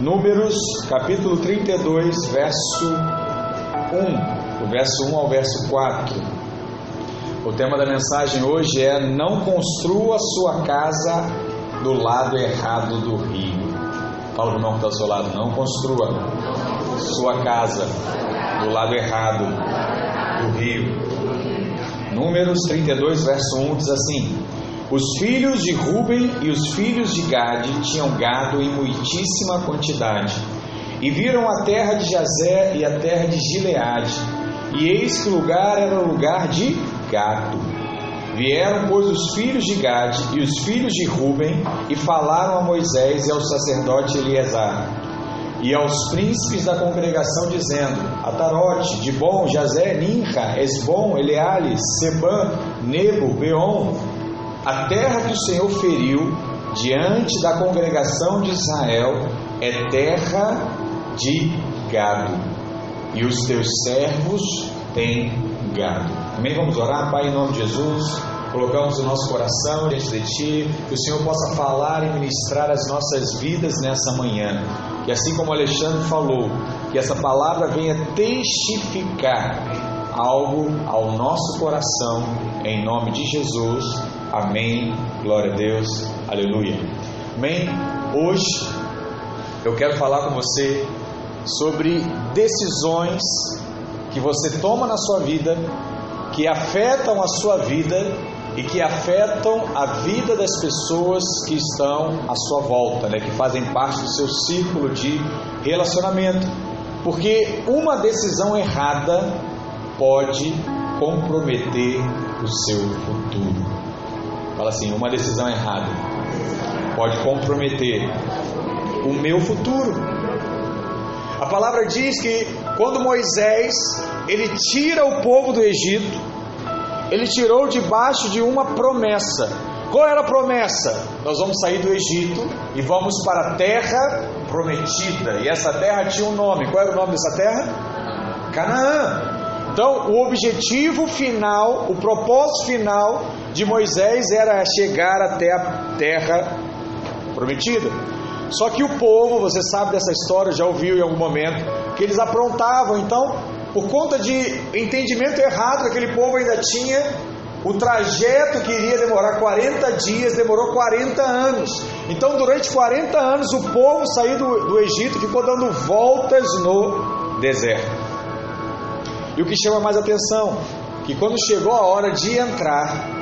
Números, capítulo 32, verso 1, do verso 1 ao verso 4. O tema da mensagem hoje é: Não construa sua casa do lado errado do rio. Fala para o irmão que está ao seu lado: Não construa sua casa do lado errado do rio. Números 32, verso 1 diz assim: Os filhos de Ruben e os filhos de Gade tinham gado em muitíssima quantidade, e viram a terra de Jazé e a terra de Gileade, e eis que o lugar era lugar de gado. Vieram, pois, os filhos de Gade e os filhos de Ruben, e falaram a Moisés e ao sacerdote Eleazar, e aos príncipes da congregação, dizendo: Atarote, Dibon, Jazé, Ninra, Esbom, Eleales, Sebã, Nebo, Beon, a terra que o Senhor feriu diante da congregação de Israel é terra de gado, e os teus servos têm gado. Amém? Vamos orar, Pai, em nome de Jesus. Colocamos o nosso coração diante de Ti, que o Senhor possa falar e ministrar as nossas vidas nessa manhã. Que assim como Alexandre falou, que essa palavra venha testificar algo ao nosso coração, em nome de Jesus. Amém. Glória a Deus. Aleluia. Amém. Hoje eu quero falar com você sobre decisões que você toma na sua vida, que afetam a sua vida e que afetam a vida das pessoas que estão à sua volta, né, que fazem parte do seu círculo de relacionamento. Porque uma decisão errada pode comprometer o seu futuro. Fala assim, uma decisão errada pode comprometer o meu futuro. A palavra diz que quando Moisés ele tira o povo do Egito, ele tirou debaixo de uma promessa. Qual era a promessa? Nós vamos sair do Egito e vamos para a terra prometida. E essa terra tinha um nome. Qual era o nome dessa terra? Canaã. Então, o objetivo final, o propósito final de Moisés era chegar até a terra prometida. Só que o povo, você sabe dessa história, já ouviu em algum momento, que eles aprontavam. Então, por conta de entendimento errado que aquele povo ainda tinha, o trajeto que iria demorar 40 dias demorou 40 anos. Então, durante 40 anos, o povo saiu do, do Egito ficou dando voltas no deserto. E o que chama mais atenção, que quando chegou a hora de entrar,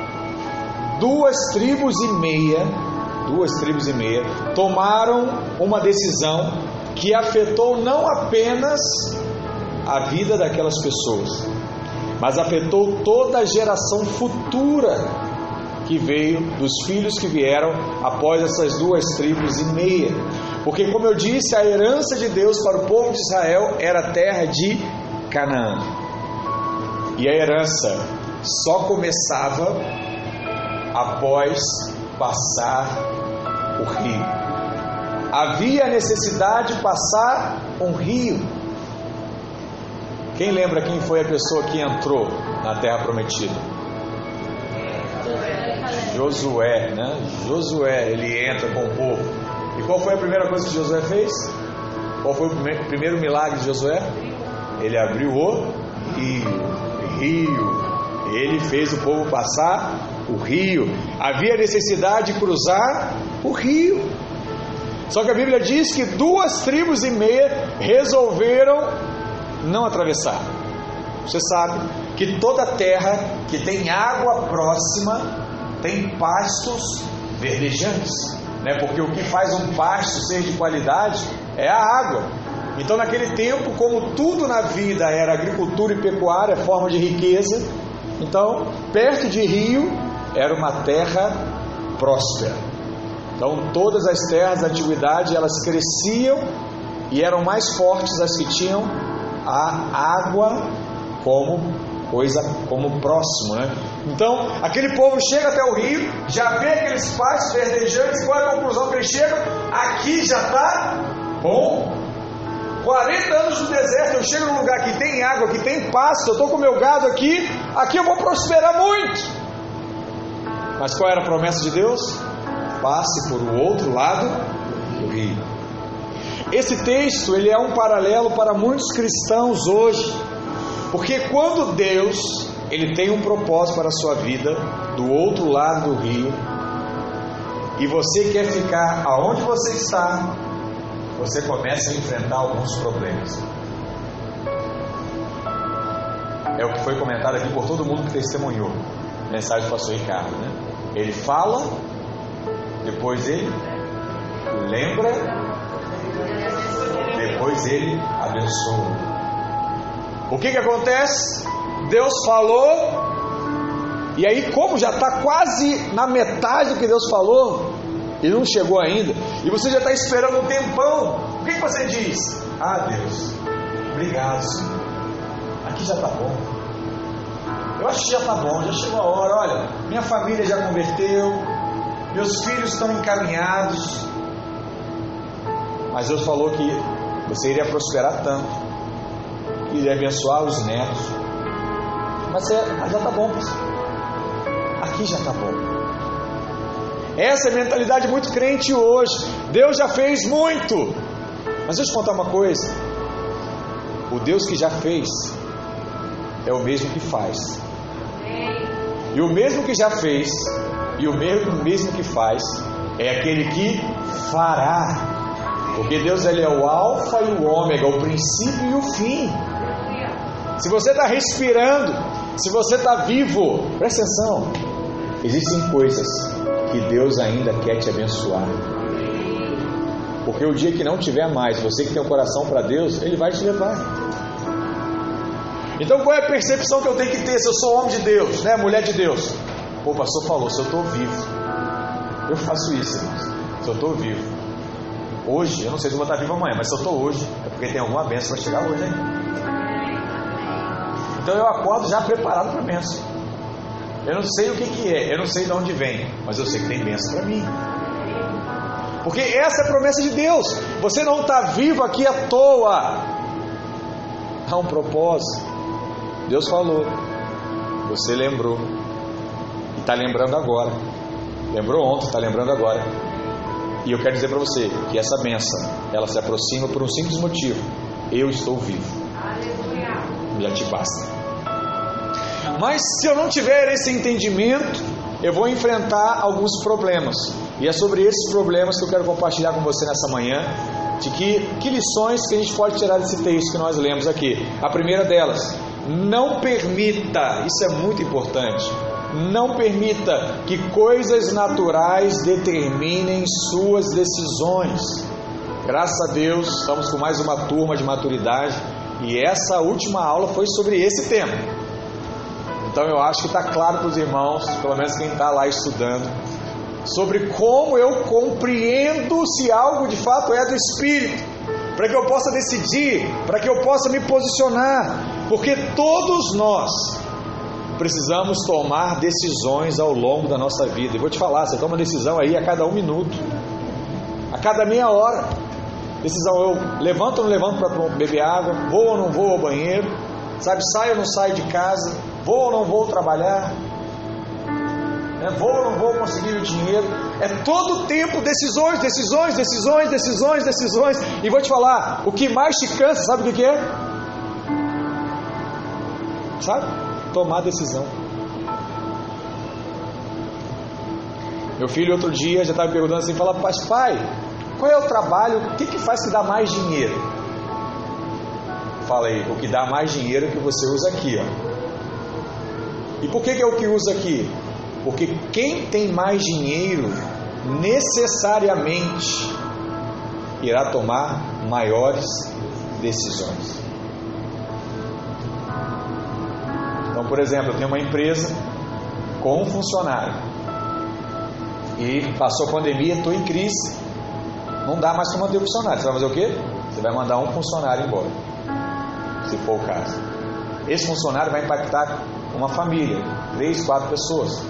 duas tribos e meia, duas tribos e meia, tomaram uma decisão que afetou não apenas a vida daquelas pessoas, mas afetou toda a geração futura que veio, dos filhos que vieram após essas duas tribos e meia. Porque, como eu disse, a herança de Deus para o povo de Israel era a terra de Canaã. E a herança só começava após passar o rio. Havia necessidade de passar um rio. Quem lembra quem foi a pessoa que entrou na terra prometida? Josué, né? Josué, ele entra com o povo. E qual foi a primeira coisa que Josué fez? Qual foi o primeiro milagre de Josué? Ele abriu o rio. Rio. Ele fez o povo passar o rio. Havia necessidade de cruzar o rio. Só que a Bíblia diz que duas tribos e meia resolveram não atravessar. Você sabe que toda terra que tem água próxima tem pastos verdejantes, né? Porque o que faz um pasto ser de qualidade é a água. Então, naquele tempo, como tudo na vida era agricultura e pecuária, forma de riqueza, então, perto de rio era uma terra próspera. Então, todas as terras da antiguidade elas cresciam e eram mais fortes as que tinham a água como coisa como próximo, né? Então, aquele povo chega até o rio, já vê aqueles pastos verdejantes, qual é a conclusão que eles chegam? Aqui já está bom. 40 anos no deserto, eu chego num lugar que tem água, que tem pasto, eu estou com meu gado aqui, aqui eu vou prosperar muito. Mas qual era a promessa de Deus? Passe por o outro lado do rio. esse texto ele é um paralelo para muitos cristãos hoje, porque quando Deus ele tem um propósito para a sua vida do outro lado do rio e você quer ficar aonde você está, você começa a enfrentar alguns problemas. É o que foi comentado aqui por todo mundo que testemunhou. Mensagem do pastor Ricardo, né? Ele fala, depois ele lembra, depois ele abençoa. O que que acontece? Deus falou, e aí, como já está quase na metade do que Deus falou, e não chegou ainda, e você já está esperando um tempão, o que, que você diz? Ah, Deus, obrigado, Senhor. Aqui já está bom. Eu acho que já está bom, já chegou a hora. Olha, minha família já converteu, meus filhos estão encaminhados. Mas Deus falou que você iria prosperar tanto, iria abençoar os netos. Mas, é, mas já está bom. Aqui já está bom. Essa é a mentalidade muito crente hoje. Deus já fez muito. Mas deixa eu te contar uma coisa. O Deus que já fez é o mesmo que faz. E o mesmo que já fez e o mesmo, mesmo que faz é aquele que fará. Porque Deus ele é o alfa e o ômega, o princípio e o fim. Se você está respirando, se você está vivo, presta atenção. Existem coisas que Deus ainda quer te abençoar. Porque o dia que não tiver mais, você que tem o um coração para Deus, Ele vai te levar. Então qual é a percepção que eu tenho que ter se eu sou homem de Deus, né, mulher de Deus? O pastor falou, se eu estou vivo, eu faço isso, irmãos. Se eu estou vivo. Hoje, eu não sei se eu vou estar vivo amanhã, mas se eu estou hoje, é porque tem alguma bênção para chegar hoje, hein? Então eu acordo já preparado para a bênção. Eu não sei o que, que é, eu não sei de onde vem, mas eu sei que tem bênção para mim. Porque essa é a promessa de Deus. Você não está vivo aqui à toa. Há um propósito. Deus falou. Você lembrou. E está lembrando agora. Lembrou ontem, está lembrando agora. E eu quero dizer para você que essa benção, ela se aproxima por um simples motivo. Eu estou vivo. Já te basta. Mas se eu não tiver esse entendimento, eu vou enfrentar alguns problemas. E é sobre esses problemas que eu quero compartilhar com você nessa manhã. De que, que lições que a gente pode tirar desse texto que nós lemos aqui. A primeira delas, não permita, isso é muito importante, não permita que coisas naturais determinem suas decisões. Graças a Deus, estamos com mais uma turma de maturidade e essa última aula foi sobre esse tema. Então eu acho que está claro para os irmãos, pelo menos quem está lá estudando, sobre como eu compreendo se algo de fato é do Espírito, para que eu possa decidir, para que eu possa me posicionar, porque todos nós precisamos tomar decisões ao longo da nossa vida. E vou te falar, você toma decisão aí a cada um minuto, a cada meia hora. Decisão, eu levanto ou não levanto para beber água, vou ou não vou ao banheiro, sabe, saio ou não saio de casa, Vou ou não vou trabalhar? É, vou ou não vou conseguir o dinheiro? É todo tempo decisões, decisões, decisões, decisões, decisões. E vou te falar, o que mais te cansa, sabe o que, é? Sabe? Tomar decisão. Meu filho outro dia já estava me perguntando assim, fala, pai, qual é o trabalho, o que, que faz que dá mais dinheiro? Fala aí, o que dá mais dinheiro é que você usa aqui, ó. E por que, que é o que usa aqui? Porque quem tem mais dinheiro necessariamente irá tomar maiores decisões. Por exemplo, eu tenho uma empresa com um funcionário e passou a pandemia, estou em crise, não dá mais para manter o funcionário. Você vai fazer o quê? Você vai mandar um funcionário embora, se for o caso. Esse funcionário vai impactar uma família, três, quatro pessoas,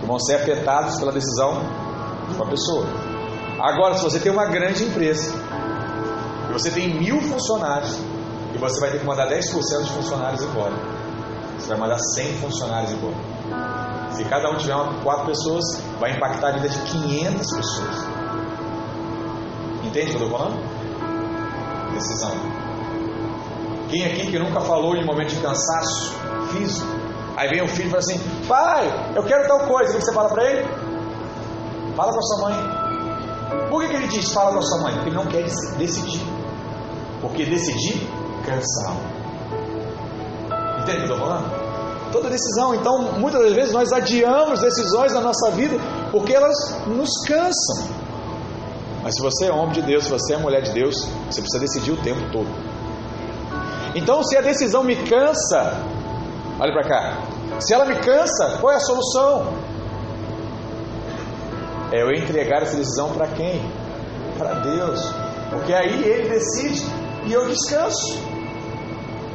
que vão ser afetadas pela decisão de uma pessoa. Agora, se você tem uma grande empresa, e você tem mil funcionários, e você vai ter que mandar 10% dos funcionários embora, vai mandar 100 funcionários embora. Se cada um tiver quatro pessoas, vai impactar a vida de 500 pessoas. Entende o que eu estou falando? decisão. Quem aqui que nunca falou em momento de cansaço físico? Aí vem o filho e fala assim: Pai, eu quero tal coisa. O que você fala para ele? Fala com a sua mãe. Por que, que ele diz fala com a sua mãe? Porque ele não quer decidir. Porque decidir cansa. Entende o que eu estou falando? Toda decisão, então, muitas das vezes nós adiamos decisões na nossa vida porque elas nos cansam. Mas se você é homem de Deus, se você é mulher de Deus, você precisa decidir o tempo todo. Então, se a decisão me cansa, olha para cá. Se ela me cansa, qual é a solução? É eu entregar essa decisão para quem? Para Deus. Porque aí Ele decide e eu descanso.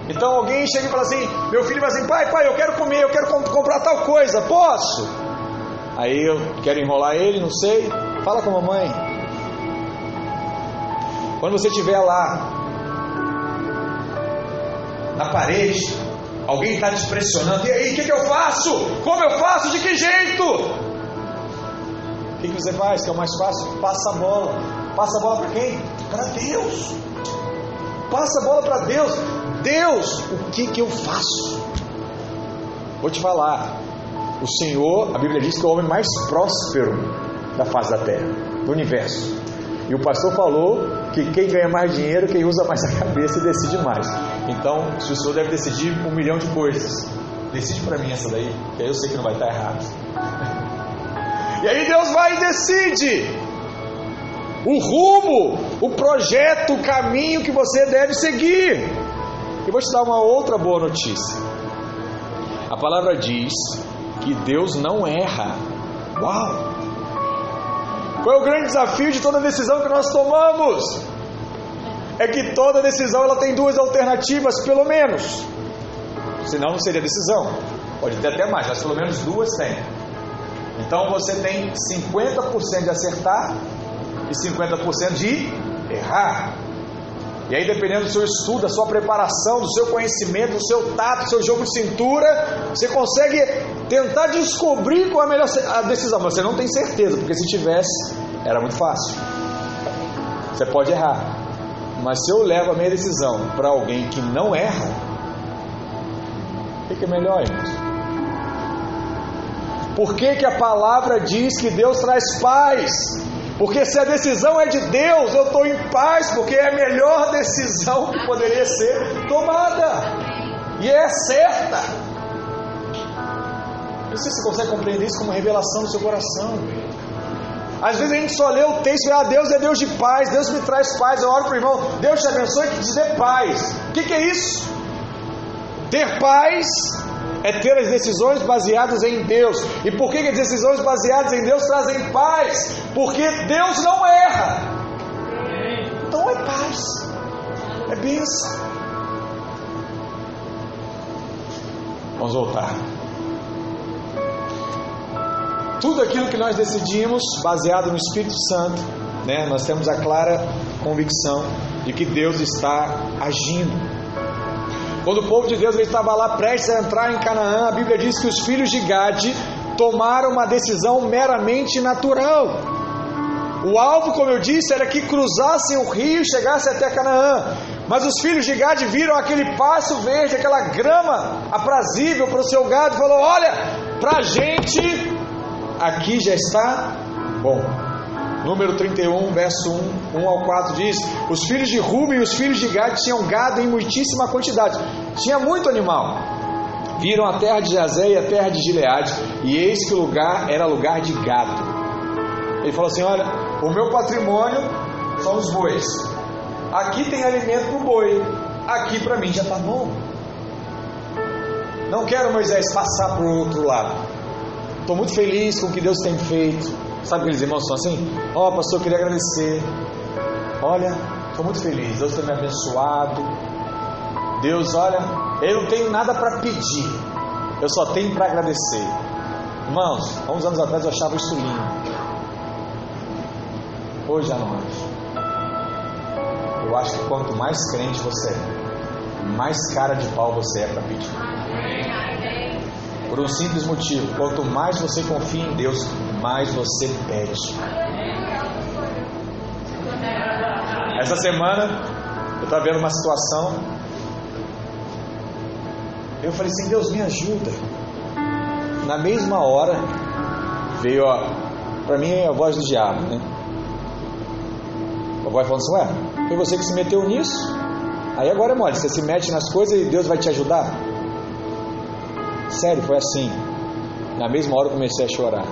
Então alguém chega e fala assim: Meu filho fala assim, pai, pai, eu quero comer, eu quero comp comprar tal coisa, posso? Aí eu quero enrolar ele, não sei. Fala com a mamãe. Quando você estiver lá na parede, alguém está te pressionando, e aí, o que, que, eu faço? Como eu faço? De que jeito? O que, que você faz? Que é o mais fácil? Passa a bola. Passa a bola para quem? Para Deus. Passa a bola para Deus. Deus, o que, que eu faço? Vou te falar. O Senhor, a Bíblia diz que é o homem mais próspero da face da terra, do universo. E o pastor falou que quem ganha mais dinheiro, quem usa mais a cabeça e decide mais. Então, se o senhor deve decidir um milhão de coisas, decide para mim essa daí, que aí eu sei que não vai estar errado. E aí Deus vai e decide o rumo, o projeto, o caminho que você deve seguir. E vou te dar uma outra boa notícia. A palavra diz que Deus não erra. Uau! Qual é o grande desafio de toda decisão que nós tomamos? É que toda decisão ela tem duas alternativas, pelo menos. Senão não seria decisão. Pode ter até mais, mas pelo menos duas tem. Então você tem 50% de acertar e 50% de errar. E aí, dependendo do seu estudo, da sua preparação, do seu conhecimento, do seu tato, do seu jogo de cintura, você consegue tentar descobrir qual é a melhor a decisão. Mas você não tem certeza, porque se tivesse, era muito fácil. Você pode errar. Mas se eu levo a minha decisão para alguém que não erra, o que é melhor, irmãos? Por que, que a palavra diz que Deus traz paz? Porque se a decisão é de Deus, eu estou em paz, porque é a melhor decisão que poderia ser tomada. E é certa. Não sei se você consegue compreender isso como revelação do seu coração. Às vezes a gente só lê o texto e ah, Deus é Deus de paz, Deus me traz paz. Eu oro para o irmão, Deus te abençoe dizer paz. O que, que é isso? Ter paz é ter as decisões baseadas em Deus. E por que, as decisões baseadas em Deus trazem paz? Porque Deus não erra. Então é paz, é bênção. Vamos voltar. Tudo aquilo que nós decidimos, baseado no Espírito Santo, né, nós temos a clara convicção de que Deus está agindo. Quando o povo de Deus estava lá prestes a entrar em Canaã, a Bíblia diz que os filhos de Gade tomaram uma decisão meramente natural. O alvo, como eu disse, era que cruzassem o rio e chegassem até Canaã. Mas os filhos de Gade viram aquele passo verde, aquela grama aprazível para o seu gado e falou: Olha, para a gente aqui já está bom. Número 31, verso 1, 1 ao 4 diz: Os filhos de Ruben e os filhos de Gad tinham gado em muitíssima quantidade, tinha muito animal. Viram a terra de Jazé e a terra de Gileade, e eis que o lugar era lugar de gado. Ele falou assim: Olha, o meu patrimônio são os bois. Aqui tem alimento para o boi, aqui para mim já está bom. Não quero, Moisés, passar para o outro lado. Estou muito feliz com o que Deus tem feito. Sabe aqueles irmãos que são assim? Ó, oh, pastor, eu queria agradecer. Olha, estou muito feliz. Deus tem me abençoado. Deus, olha, eu não tenho nada para pedir. Eu só tenho para agradecer. Irmãos, há uns anos atrás eu achava isso lindo. Hoje já não acho. Eu acho que quanto mais crente você é, mais cara de pau você é para pedir. Por um simples motivo: quanto mais você confia em Deus, mais você pede. Essa semana Eu estava vendo uma situação. Eu falei assim, Deus me ajuda. Na mesma hora veio ó, para mim é a voz do diabo, né? A voz falando assim, ué, foi você que se meteu nisso? Aí agora é mole, você se mete nas coisas e Deus vai te ajudar? Sério, foi assim. Na mesma hora eu comecei a chorar.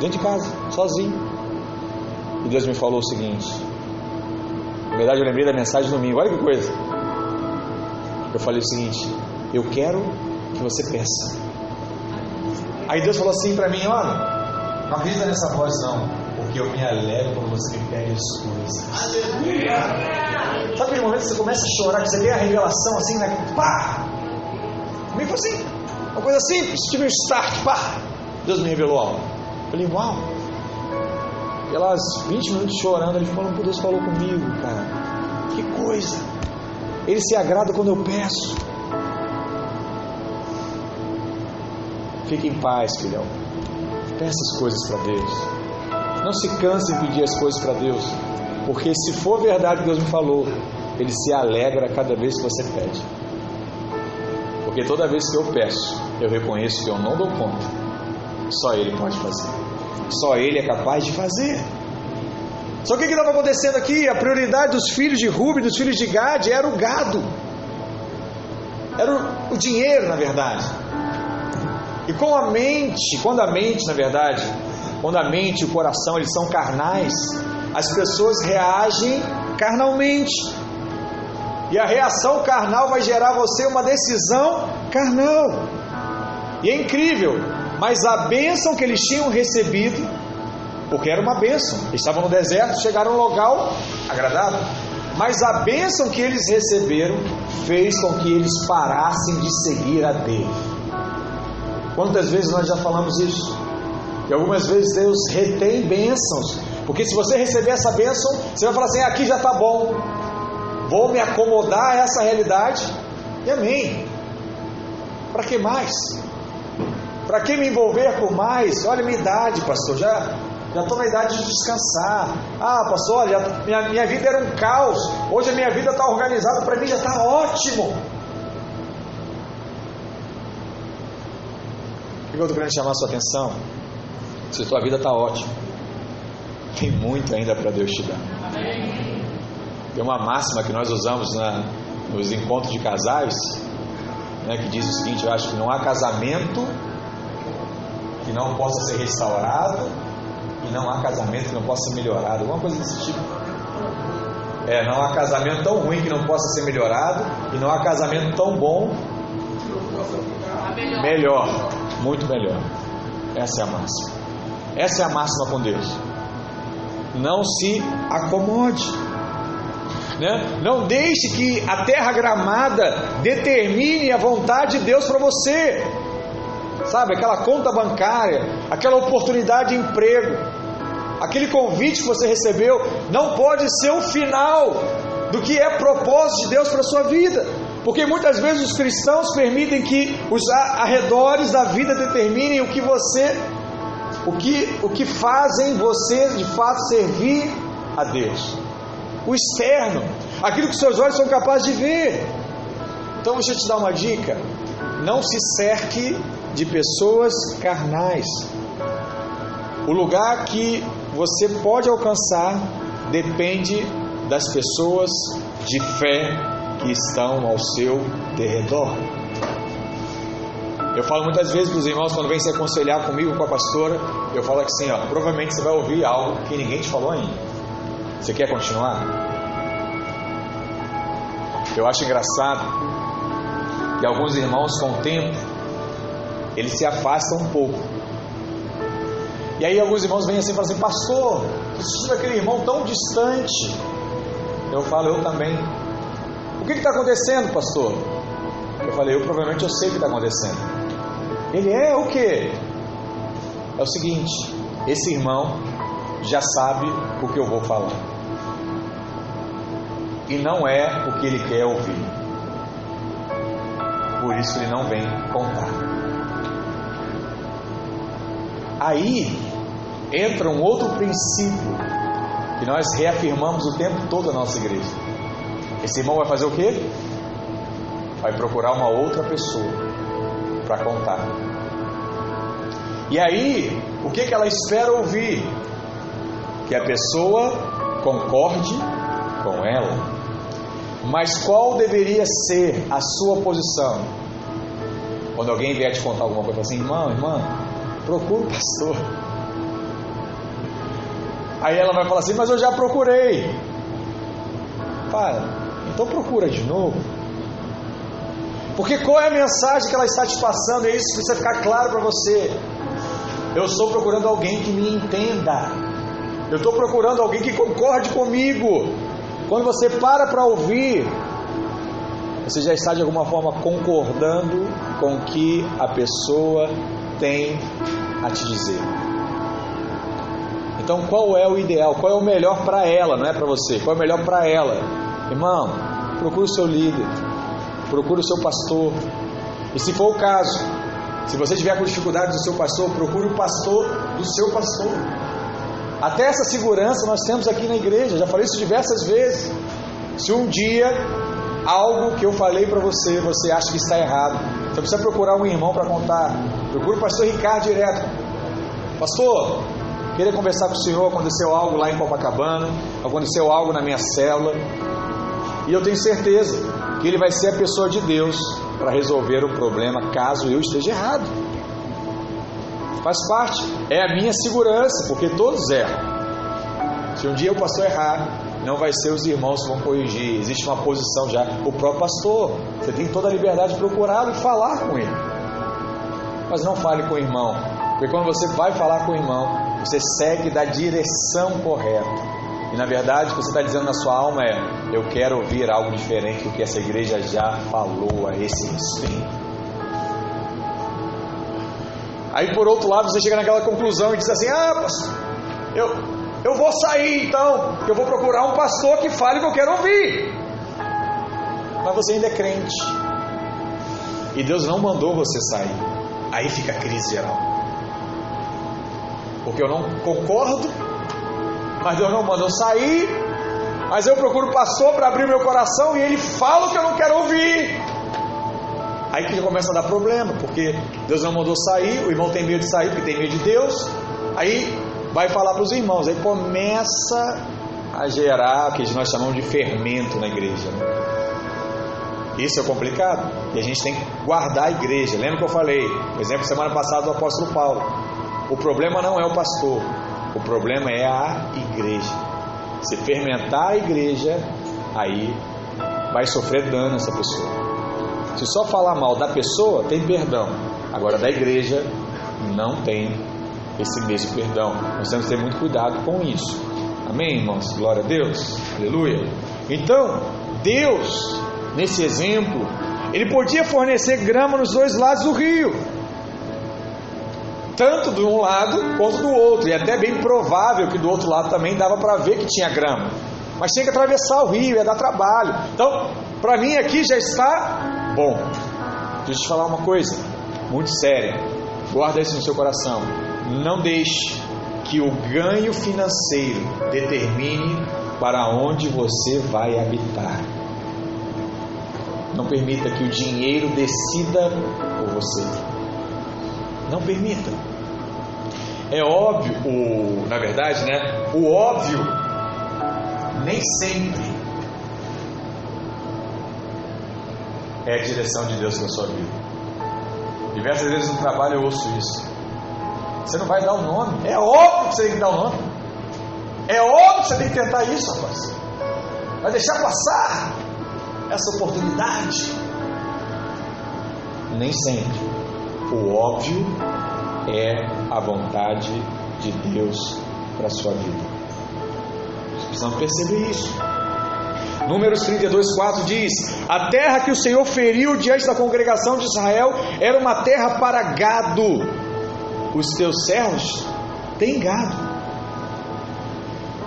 Dentro de casa, sozinho. E Deus me falou o seguinte. Na verdade, eu lembrei da mensagem do domingo. Olha que coisa. Eu falei o seguinte: Eu quero que você peça. Aí Deus falou assim para mim: Olha, não acredita nessa voz, não. Porque eu me alegro quando você me pede as coisas. Aleluia! Sabe aquele momento que você começa a chorar, que você tem a revelação assim, né? Pá! Foi assim. Uma coisa simples, tive um start, pá! Deus me revelou algo. Eu falei, uau! E elas 20 minutos chorando, ele falou, Deus falou comigo, cara. Que coisa! Ele se agrada quando eu peço. Fique em paz, filhão. Peça as coisas para Deus. Não se canse em pedir as coisas para Deus. Porque se for verdade que Deus me falou, Ele se alegra cada vez que você pede. Porque toda vez que eu peço, eu reconheço que eu não dou conta. Só Ele pode fazer. Só Ele é capaz de fazer. Só que o que estava acontecendo aqui? A prioridade dos filhos de Rubem, dos filhos de Gade, era o gado. Era o, o dinheiro, na verdade. E com a mente, quando a mente, na verdade, quando a mente e o coração eles são carnais, as pessoas reagem carnalmente. E a reação carnal vai gerar você uma decisão carnal. E é incrível, mas a bênção que eles tinham recebido, porque era uma bênção, eles estavam no deserto, chegaram a um local agradável, mas a bênção que eles receberam fez com que eles parassem de seguir a Deus. Quantas vezes nós já falamos isso? E algumas vezes Deus retém bênçãos, porque se você receber essa bênção, você vai falar assim: aqui já está bom, vou me acomodar a essa realidade, e amém. Para que mais? Para que me envolver por mais? Olha minha idade, pastor, já já estou na idade de descansar. Ah, pastor, olha, minha, minha vida era um caos. Hoje a minha vida está organizada, para mim já está ótimo. O que eu estou querendo chamar a sua atenção? Se a sua vida está ótima, tem muito ainda para Deus te dar. Tem uma máxima que nós usamos na, nos encontros de casais, né, que diz o seguinte: eu acho que não há casamento que não possa ser restaurado e não há casamento que não possa ser melhorado. Alguma coisa desse tipo. É, não há casamento tão ruim que não possa ser melhorado e não há casamento tão bom melhor, muito melhor. Essa é a máxima. Essa é a máxima com Deus. Não se acomode. Né? Não deixe que a terra gramada determine a vontade de Deus para você. Sabe, aquela conta bancária, aquela oportunidade de emprego, aquele convite que você recebeu, não pode ser o final do que é propósito de Deus para a sua vida. Porque muitas vezes os cristãos permitem que os arredores da vida determinem o que você, o que, o que fazem você de fato servir a Deus. O externo, aquilo que seus olhos são capazes de ver. Então deixa eu te dar uma dica: não se cerque de pessoas carnais. O lugar que você pode alcançar depende das pessoas de fé que estão ao seu derredor. Eu falo muitas vezes para os irmãos quando vêm se aconselhar comigo com a pastora, eu falo assim, ó, provavelmente você vai ouvir algo que ninguém te falou ainda. Você quer continuar? Eu acho engraçado que alguns irmãos com o tempo eles se afastam um pouco. E aí alguns irmãos vêm assim e falam assim, pastor, estou assistindo aquele irmão tão distante. Eu falo, eu também. O que está acontecendo, pastor? Eu falei, eu provavelmente eu sei o que está acontecendo. Ele é o que? É o seguinte, esse irmão já sabe o que eu vou falar. E não é o que ele quer ouvir. Por isso ele não vem contar. Aí entra um outro princípio que nós reafirmamos o tempo todo a nossa igreja. Esse irmão vai fazer o quê? Vai procurar uma outra pessoa para contar. E aí, o que, que ela espera ouvir? Que a pessoa concorde com ela. Mas qual deveria ser a sua posição? Quando alguém vier te contar alguma coisa, assim, irmão, irmã, procura o pastor. Aí ela vai falar assim, mas eu já procurei. Para, então procura de novo. Porque qual é a mensagem que ela está te passando? É isso precisa ficar claro para você. Eu estou procurando alguém que me entenda. Eu estou procurando alguém que concorde comigo. Quando você para para ouvir, você já está de alguma forma concordando com o que a pessoa tem a te dizer. Então, qual é o ideal? Qual é o melhor para ela? Não é para você. Qual é o melhor para ela? Irmão, procure o seu líder, procure o seu pastor. E se for o caso, se você tiver com dificuldade do seu pastor, procure o pastor do seu pastor. Até essa segurança nós temos aqui na igreja, já falei isso diversas vezes. Se um dia algo que eu falei para você, você acha que está errado, você precisa procurar um irmão para contar. Procure o pastor Ricardo direto. Pastor, queria conversar com o senhor. Aconteceu algo lá em Copacabana, aconteceu algo na minha célula, e eu tenho certeza que ele vai ser a pessoa de Deus para resolver o problema caso eu esteja errado. Faz parte, é a minha segurança, porque todos erram. Se um dia o pastor errar, não vai ser os irmãos que vão corrigir, existe uma posição já. O próprio pastor, você tem toda a liberdade de procurá-lo e falar com ele. Mas não fale com o irmão, porque quando você vai falar com o irmão, você segue da direção correta. E na verdade, o que você está dizendo na sua alma é: eu quero ouvir algo diferente do que essa igreja já falou a esse respeito. Aí por outro lado, você chega naquela conclusão e diz assim: ah, pastor, eu, eu vou sair então, eu vou procurar um pastor que fale o que eu quero ouvir. Mas você ainda é crente. E Deus não mandou você sair. Aí fica a crise geral. Porque eu não concordo, mas Deus não mandou sair. Mas eu procuro pastor para abrir meu coração e ele fala o que eu não quero ouvir. Aí que já começa a dar problema, porque Deus não mandou sair, o irmão tem medo de sair porque tem medo de Deus. Aí vai falar para os irmãos, aí começa a gerar o que nós chamamos de fermento na igreja. Né? Isso é complicado e a gente tem que guardar a igreja. Lembra que eu falei, por exemplo, semana passada do apóstolo Paulo: o problema não é o pastor, o problema é a igreja. Se fermentar a igreja, aí vai sofrer dano essa pessoa. Se só falar mal da pessoa, tem perdão. Agora, da igreja, não tem esse mesmo perdão. Nós temos que ter muito cuidado com isso. Amém, irmãos? Glória a Deus. Aleluia. Então, Deus, nesse exemplo, ele podia fornecer grama nos dois lados do rio. Tanto de um lado quanto do outro. E até bem provável que do outro lado também dava para ver que tinha grama. Mas tinha que atravessar o rio, ia dar trabalho. Então, para mim aqui já está Bom, deixa eu te falar uma coisa muito séria. Guarda isso no seu coração. Não deixe que o ganho financeiro determine para onde você vai habitar. Não permita que o dinheiro decida por você. Não permita. É óbvio, o, na verdade, né? O óbvio nem sempre é a direção de Deus na sua vida. Diversas vezes no trabalho eu ouço isso. Você não vai dar o um nome. É óbvio que você tem que dar o um nome. É óbvio que você tem que tentar isso, rapaz. Vai deixar passar essa oportunidade. Nem sempre. O óbvio é a vontade de Deus para a sua vida. Vocês precisam perceber isso. Números 32, 4 diz: A terra que o Senhor feriu diante da congregação de Israel era uma terra para gado. Os teus servos têm gado.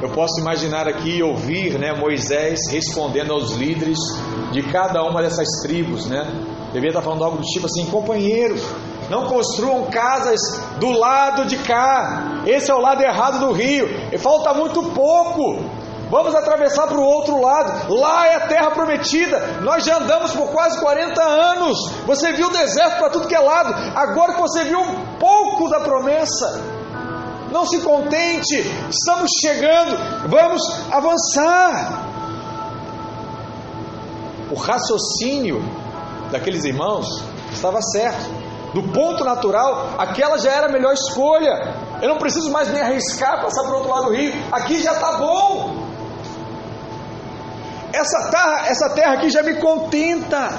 Eu posso imaginar aqui ouvir né, Moisés respondendo aos líderes de cada uma dessas tribos, né? Devia estar falando algo do tipo assim: companheiros, Não construam casas do lado de cá. Esse é o lado errado do rio. E falta muito pouco. Vamos atravessar para o outro lado. Lá é a terra prometida. Nós já andamos por quase 40 anos. Você viu o deserto para tudo que é lado. Agora que você viu um pouco da promessa, não se contente. Estamos chegando. Vamos avançar. O raciocínio daqueles irmãos estava certo. Do ponto natural, aquela já era a melhor escolha. Eu não preciso mais me arriscar passar para o outro lado do rio. Aqui já está bom. Essa terra, essa terra aqui já me contenta.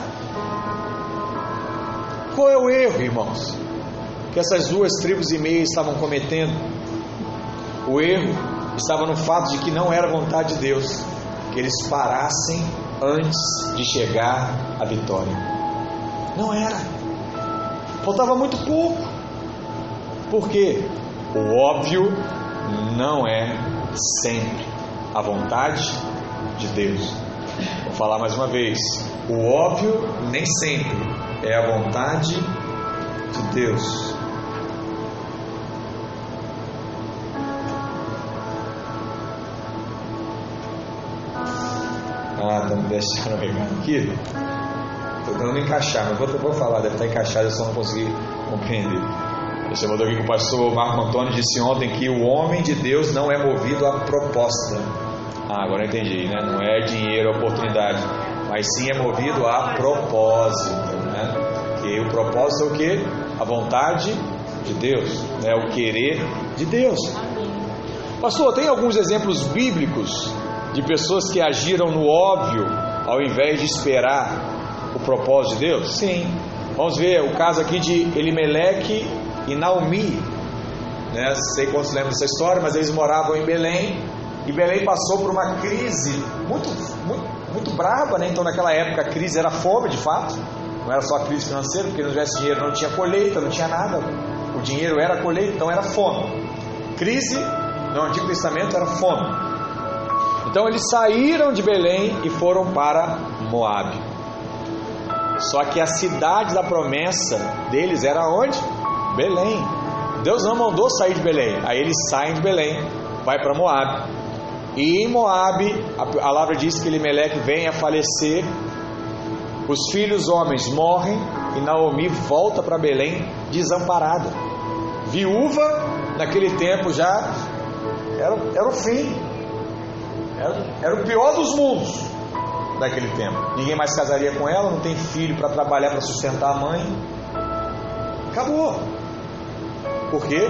Qual é o erro, irmãos? Que essas duas tribos e meia estavam cometendo. O erro estava no fato de que não era vontade de Deus que eles parassem antes de chegar à vitória. Não era. Faltava muito pouco. Por quê? O óbvio não é sempre a vontade de Deus. Falar mais uma vez. O óbvio nem sempre é a vontade de Deus. Ah, tá me deixando pegar aqui. Estou tentando encaixar, mas vou, vou falar, deve estar encaixado, eu só não consegui compreender. Você mandou aqui que o pastor Marco Antônio disse ontem que o homem de Deus não é movido a proposta. Ah, agora entendi, né? Não é dinheiro, é oportunidade, mas sim é movido a propósito, né? Que o propósito é o que? A vontade de Deus, né? O querer de Deus. Pastor, tem alguns exemplos bíblicos de pessoas que agiram no óbvio ao invés de esperar o propósito de Deus? Sim. Vamos ver o caso aqui de Elimeleque e Naomi. Né? Sei quantos lembram dessa história, mas eles moravam em Belém. E Belém passou por uma crise muito, muito, muito brava, né? Então, naquela época, a crise era fome, de fato. Não era só a crise financeira, porque não tivesse dinheiro, não tinha colheita, não tinha nada. O dinheiro era colheita, então era fome. Crise no Antigo Testamento era fome. Então eles saíram de Belém e foram para Moabe. Só que a cidade da promessa deles era onde? Belém. Deus não mandou sair de Belém. Aí eles saem de Belém, vai para Moab. E em Moab, a palavra diz que Elimeleque vem a falecer. Os filhos homens morrem e Naomi volta para Belém desamparada. Viúva, naquele tempo já era, era o fim. Era, era o pior dos mundos daquele tempo. Ninguém mais casaria com ela, não tem filho para trabalhar para sustentar a mãe. Acabou. Por quê?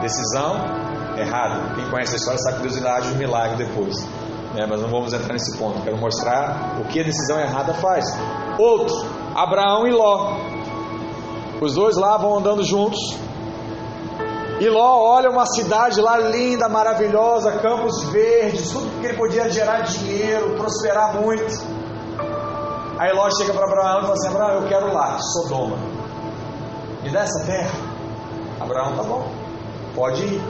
Decisão errada. Quem conhece a história sabe que Deus ainda age um milagre depois. Né? Mas não vamos entrar nesse ponto. Quero mostrar o que a decisão errada faz. Outro, Abraão e Ló. Os dois lá vão andando juntos. E Ló olha uma cidade lá linda, maravilhosa, campos verdes, tudo que ele podia gerar dinheiro, prosperar muito. Aí Ló chega para Abraão e fala assim: Abraão, eu quero lá, Sodoma. Me dá essa terra? Abraão, tá bom, pode ir.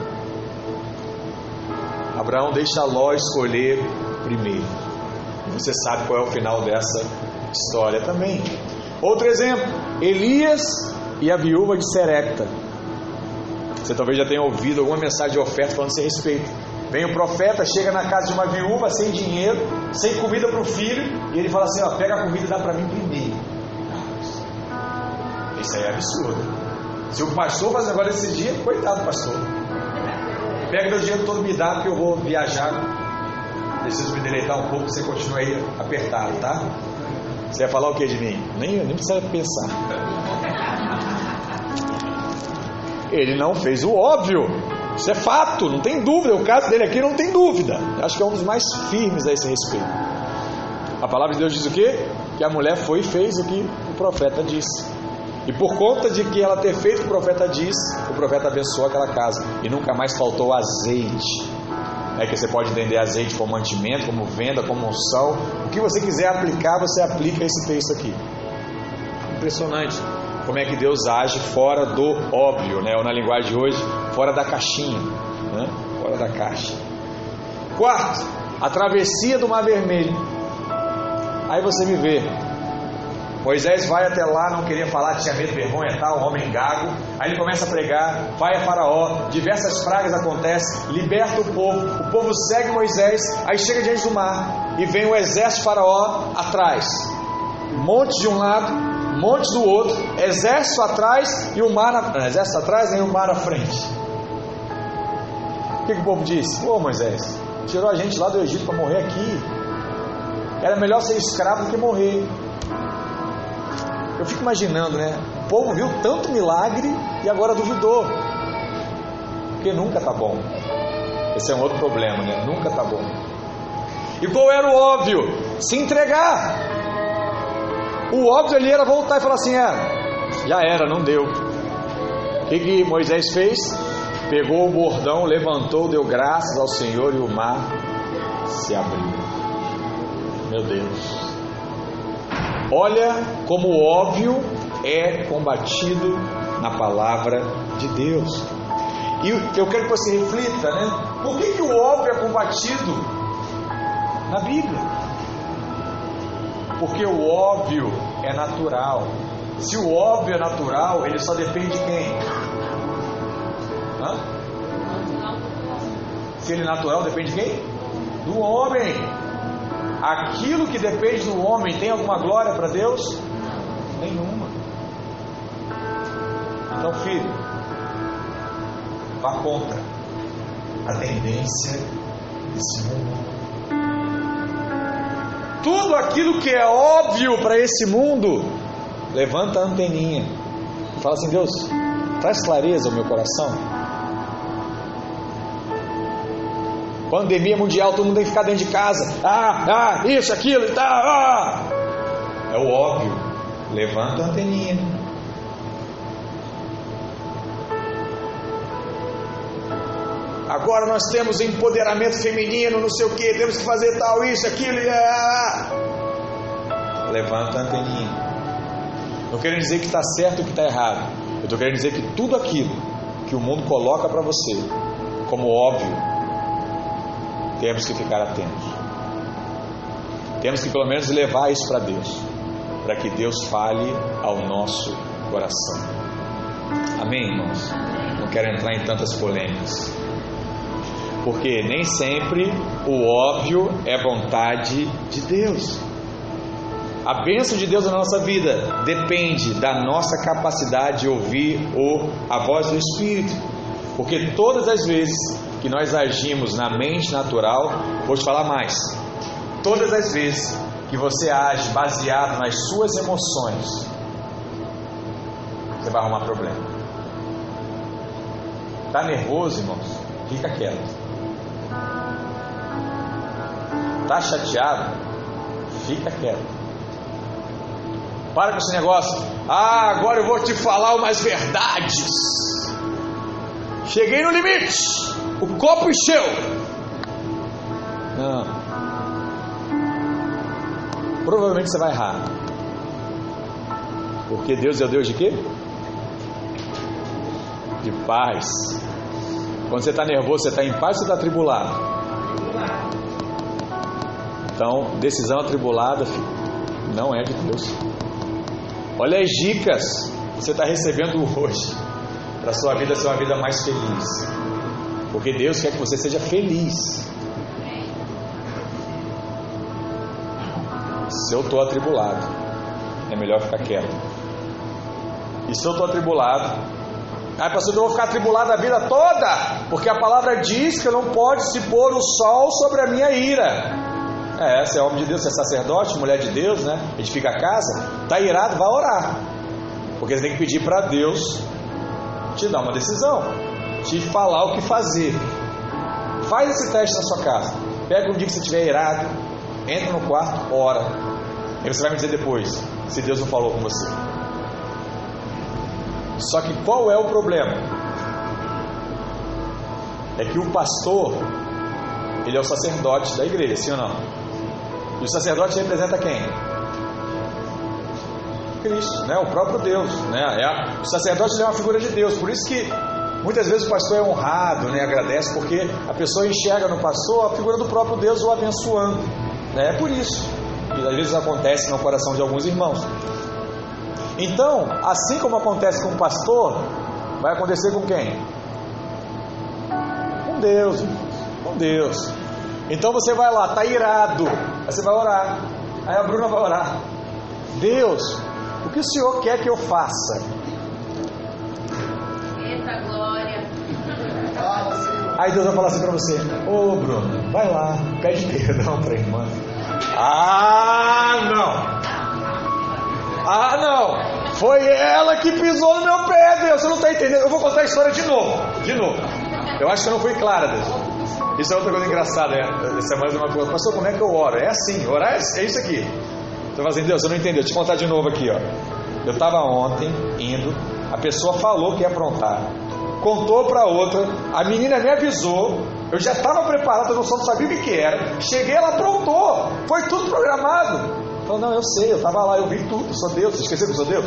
Abraão deixa Ló escolher primeiro. Você sabe qual é o final dessa história também. Outro exemplo: Elias e a viúva de Serepta. Você talvez já tenha ouvido alguma mensagem de oferta falando a respeito. Vem o profeta, chega na casa de uma viúva sem dinheiro, sem comida para o filho, e ele fala assim: ó, pega a comida e dá para mim primeiro. Isso aí é absurdo. Se o pastor faz agora esse dia, coitado do pastor. Pega meu dinheiro todo me dá, porque eu vou viajar. Preciso me deleitar um pouco, você continua aí apertado, tá? Você ia falar o que de mim? Nem, nem precisa pensar. Ele não fez o óbvio. Isso é fato, não tem dúvida. O caso dele aqui não tem dúvida. Acho que é um dos mais firmes a esse respeito. A palavra de Deus diz o quê? Que a mulher foi e fez o que o profeta disse. E por conta de que ela ter feito o profeta disse, o profeta abençoou aquela casa. E nunca mais faltou azeite. É que você pode entender azeite como mantimento, como venda, como unção. O que você quiser aplicar, você aplica esse texto aqui. Impressionante como é que Deus age fora do óbvio, né? ou na linguagem de hoje, fora da caixinha, né? fora da caixa. Quarto, a travessia do Mar Vermelho. Aí você me vê, Moisés vai até lá, não queria falar, tinha medo, vergonha tal, homem gago. Aí ele começa a pregar, vai a Faraó, diversas pragas acontecem, liberta o povo, o povo segue Moisés, aí chega diante do mar e vem o exército Faraó atrás. Monte de um lado, monte do outro, exército atrás e o mar na, exército atrás e o mar à frente. O que, que o povo disse? Ô Moisés, tirou a gente lá do Egito para morrer aqui. Era melhor ser escravo do que morrer. Eu fico imaginando, né? O povo viu tanto milagre e agora duvidou. Porque nunca tá bom. Esse é um outro problema, né? Nunca tá bom. E qual era o óbvio? Se entregar. O óbvio ali era voltar e falar assim: é, já era, não deu. O que, que Moisés fez? Pegou o bordão, levantou, deu graças ao Senhor e o mar se abriu. Meu Deus. Olha como o óbvio é combatido na palavra de Deus. E eu quero que você reflita, né? Por que, que o óbvio é combatido na Bíblia? Porque o óbvio é natural. Se o óbvio é natural, ele só depende de quem? Hã? Se ele é natural, depende de quem? Do homem. Aquilo que depende do homem tem alguma glória para Deus? Nenhuma. Então, filho, vá contra a tendência desse mundo. Tudo aquilo que é óbvio para esse mundo, levanta a anteninha fala assim: Deus, traz clareza ao meu coração. Pandemia mundial, todo mundo tem que ficar dentro de casa. Ah, ah, isso, aquilo e tal. Ah. É o óbvio. Levanta a anteninha. Agora nós temos empoderamento feminino, não sei o que, temos que fazer tal, isso, aquilo. Ah. Levanta a anteninha. Não quero dizer que está certo ou que está errado. Eu estou querendo dizer que tudo aquilo que o mundo coloca para você como óbvio temos que ficar atentos. Temos que pelo menos levar isso para Deus, para que Deus fale ao nosso coração. Amém, irmãos? Não quero entrar em tantas polêmicas, porque nem sempre o óbvio é vontade de Deus. A bênção de Deus na nossa vida depende da nossa capacidade de ouvir a voz do Espírito, porque todas as vezes que nós agimos na mente natural, vou te falar mais. Todas as vezes que você age baseado nas suas emoções, você vai arrumar problema. Tá nervoso, irmãos? Fica quieto. Tá chateado? Fica quieto. Para com esse negócio. Ah, agora eu vou te falar umas verdades. Cheguei no limite. O copo encheu. Não. Provavelmente você vai errar. Porque Deus é o Deus de quê? De paz. Quando você está nervoso, você está em paz ou está atribulado? Então, decisão atribulada não é de Deus. Olha as dicas que você está recebendo hoje para sua vida ser uma vida mais feliz. Porque Deus quer que você seja feliz. Se eu estou atribulado, é melhor ficar quieto. E se eu estou atribulado, ah, pastor, eu vou ficar atribulado a vida toda, porque a palavra diz que não pode se pôr o sol sobre a minha ira. É, você é homem de Deus, você é sacerdote, mulher de Deus, né? Edifica a casa, está irado, vai orar. Porque você tem que pedir para Deus te dar uma decisão te falar o que fazer. Faz esse teste na sua casa. Pega um dia que você estiver irado, entra no quarto, ora. E você vai me dizer depois se Deus não falou com você. Só que qual é o problema? É que o pastor, ele é o sacerdote da igreja, sim ou não? E o sacerdote representa quem? Cristo, né? o próprio Deus. Né? É, o sacerdote é uma figura de Deus, por isso que Muitas vezes o pastor é honrado, né, agradece, porque a pessoa enxerga no pastor a figura do próprio Deus o abençoando. Né? É por isso que às vezes acontece no coração de alguns irmãos. Então, assim como acontece com o pastor, vai acontecer com quem? Com Deus, com Deus. Então você vai lá, tá irado, aí você vai orar. Aí a Bruna vai orar. Deus, o que o Senhor quer que eu faça? Aí Deus vai falar assim para você: Ô Bruno, vai lá, pede perdão para a irmã. Ah, não! Ah, não! Foi ela que pisou no meu pé, Deus. Você não está entendendo? Eu vou contar a história de novo. De novo. Eu acho que eu não fui clara, Deus. Isso é outra coisa engraçada, é, isso é mais uma coisa. Pastor, como é que eu oro? É assim, orar é, é isso aqui. Você fala assim, Deus, você não entendeu, deixa eu te contar de novo aqui, ó. Eu estava ontem indo, a pessoa falou que ia aprontar, contou para outra, a menina me avisou, eu já estava preparado, eu só não sabia o que, era. Cheguei, ela aprontou, foi tudo programado. Falou, não, eu sei, eu estava lá, eu vi tudo, sou Deus, você esqueceu que eu sou Deus?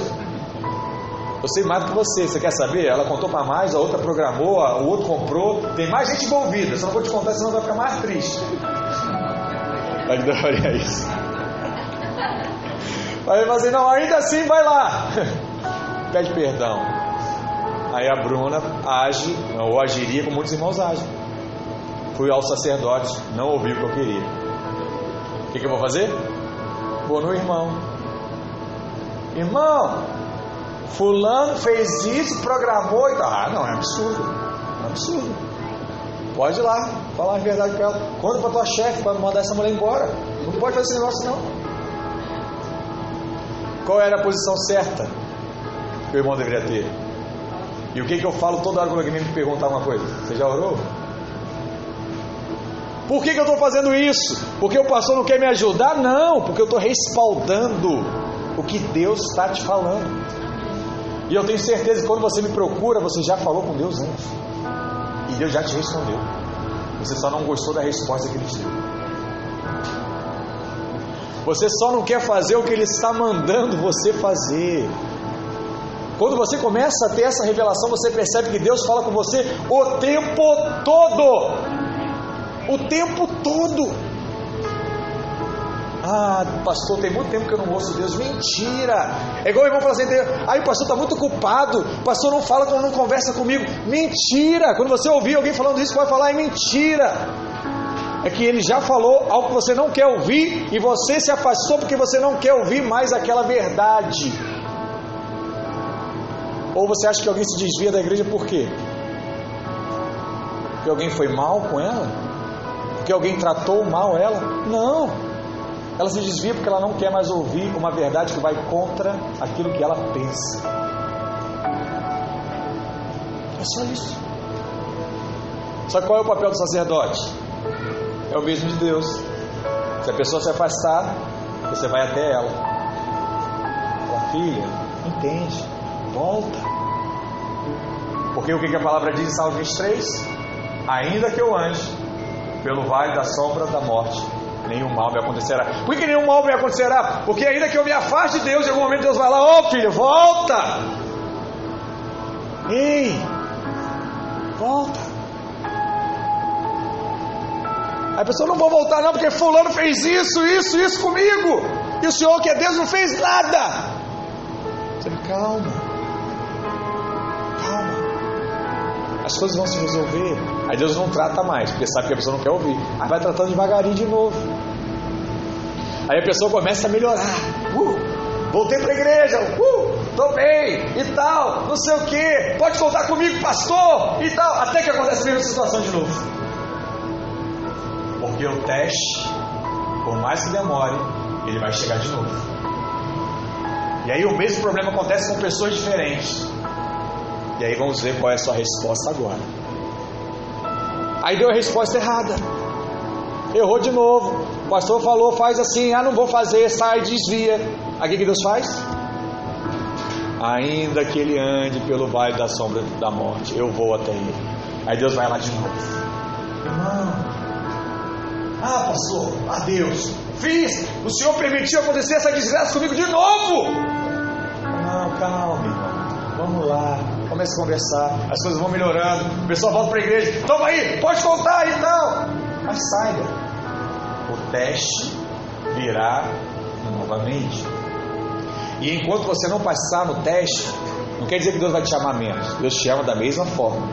Eu sei mais do que você, você quer saber? Ela contou para mais, a outra programou, o outro comprou, tem mais gente envolvida, só não vou te contar, senão vai ficar mais triste. Vai que daria isso. Falou assim, não, ainda assim vai lá. Pede perdão. Aí a Bruna age, ou agiria como muitos irmãos agem. Fui ao sacerdote, não ouvi o que eu queria. O que, que eu vou fazer? Vou no irmão. Irmão, fulano fez isso, programou e tal. Ah, não, é absurdo. É absurdo. Pode ir lá, falar a verdade para ela. Conta para tua chefe para mandar essa mulher embora. Não pode fazer esse negócio não. Qual era a posição certa que o irmão deveria ter? E o que, que eu falo toda hora quando alguém me perguntar uma coisa? Você já orou? Por que, que eu estou fazendo isso? Porque o pastor não quer me ajudar? Não, porque eu estou respaldando o que Deus está te falando. E eu tenho certeza que quando você me procura, você já falou com Deus antes. E Deus já te respondeu. Você só não gostou da resposta que ele te deu. Você só não quer fazer o que Ele está mandando você fazer. Quando você começa a ter essa revelação, você percebe que Deus fala com você o tempo todo. O tempo todo. Ah, pastor, tem muito tempo que eu não ouço Deus. Mentira! É igual o irmão fala assim: aí o pastor está muito ocupado, o pastor não fala não conversa comigo. Mentira! Quando você ouvir alguém falando isso, vai falar: é mentira é que ele já falou algo que você não quer ouvir e você se afastou porque você não quer ouvir mais aquela verdade. Ou você acha que alguém se desvia da igreja por quê? Porque alguém foi mal com ela? Porque alguém tratou mal ela? Não. Ela se desvia porque ela não quer mais ouvir uma verdade que vai contra aquilo que ela pensa. É só isso. Sabe qual é o papel do sacerdote? é o mesmo de Deus. Se a pessoa se afastar, você vai até ela. Fala, filha, entende, volta. Porque o que a palavra diz em Salmo 23? Ainda que eu ande pelo vale da sombra da morte, nenhum mal me acontecerá. Por que nenhum mal me acontecerá? Porque ainda que eu me afaste de Deus, em algum momento Deus vai lá, ô oh, filho, volta! Ei, volta. A pessoa não vou voltar não, porque fulano fez isso, isso, isso comigo. E o Senhor que é Deus não fez nada. Você calma. As coisas vão se resolver. Aí Deus não trata mais, porque sabe que a pessoa não quer ouvir. Aí vai tratando devagarinho de novo. Aí a pessoa começa a melhorar. Uh, voltei para a igreja. Uh, tô bem e tal, não sei o que. Pode contar comigo, pastor e tal. Até que acontece a mesma situação de novo. Porque o teste, por mais que demore, ele vai chegar de novo. E aí o mesmo problema acontece com pessoas diferentes. E aí vamos ver qual é a sua resposta agora. Aí deu a resposta errada. Errou de novo. O pastor falou, faz assim, ah, não vou fazer, sai, desvia. Aí o que Deus faz? Ainda que ele ande pelo vale da sombra da morte, eu vou até ele. Aí Deus vai lá de novo. Irmão, ah, pastor, adeus. Fiz. O Senhor permitiu acontecer essa desgraça comigo de novo. Não, calma, irmão. Vamos lá. Comece a conversar. As coisas vão melhorando. O pessoal volta para a igreja. Toma aí, pode contar e tal. Mas saiba, o teste virá novamente. E enquanto você não passar no teste, não quer dizer que Deus vai te chamar menos. Deus te ama da mesma forma.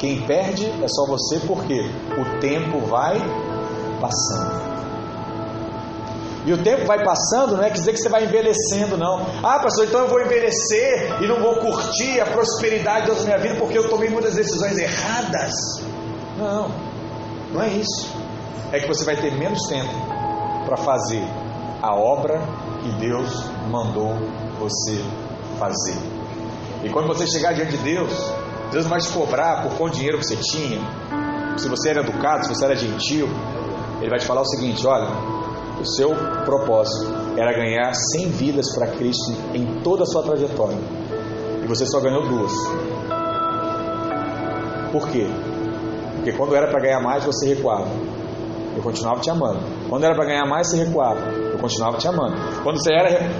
Quem perde é só você porque o tempo vai passando. E o tempo vai passando, não é quer dizer que você vai envelhecendo, não. Ah, pastor, então eu vou envelhecer e não vou curtir a prosperidade na minha vida porque eu tomei muitas decisões erradas. Não, não é isso. É que você vai ter menos tempo para fazer a obra que Deus mandou você fazer. E quando você chegar diante de Deus, Deus não vai te cobrar por quanto dinheiro você tinha, se você era educado, se você era gentil. Ele vai te falar o seguinte: olha, o seu propósito era ganhar 100 vidas para Cristo em toda a sua trajetória. E você só ganhou duas. Por quê? Porque quando era para ganhar mais, você recuava. Eu continuava te amando. Quando era para ganhar mais, você recuava. Eu continuava te amando. Quando você era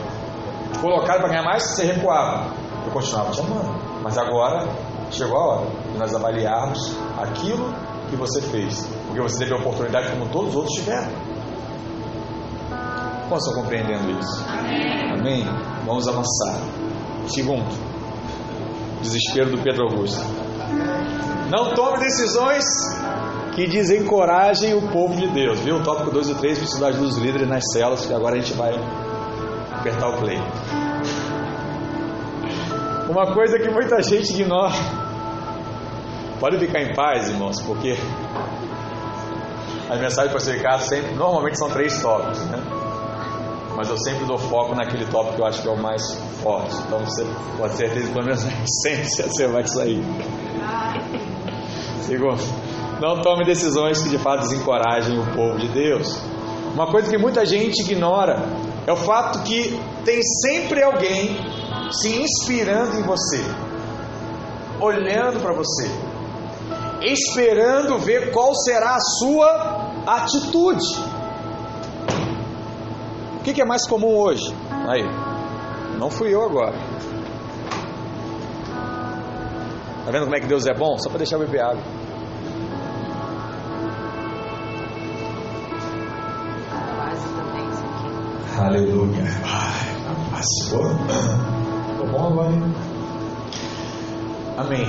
colocado para ganhar mais, você recuava. Eu continuava te amando. Mas agora chegou a hora de nós avaliarmos aquilo que você fez. Porque você teve a oportunidade como todos os outros tiveram. Quantos estão compreendendo isso? Amém? Vamos avançar. Segundo, desespero do Pedro Augusto. Não tome decisões que desencorajem o povo de Deus. Viu? O tópico 2 e 3, precisar dos líderes nas celas, que agora a gente vai apertar o play. Uma coisa que muita gente ignora. Pode ficar em paz, irmãos, porque as mensagens para ser sempre, normalmente são três tópicos, né? Mas eu sempre dou foco naquele tópico que eu acho que é o mais forte. Então você pode ter certeza pelo menos na essência você vai sair. Segundo, não tome decisões que de fato desencorajem o povo de Deus. Uma coisa que muita gente ignora é o fato que tem sempre alguém se inspirando em você, olhando para você, esperando ver qual será a sua atitude. O que, que é mais comum hoje? Aí, não fui eu agora. Tá vendo como é que Deus é bom? Só para deixar eu beber água. Aleluia. Ai, passou. Ficou bom agora, hein? Amém.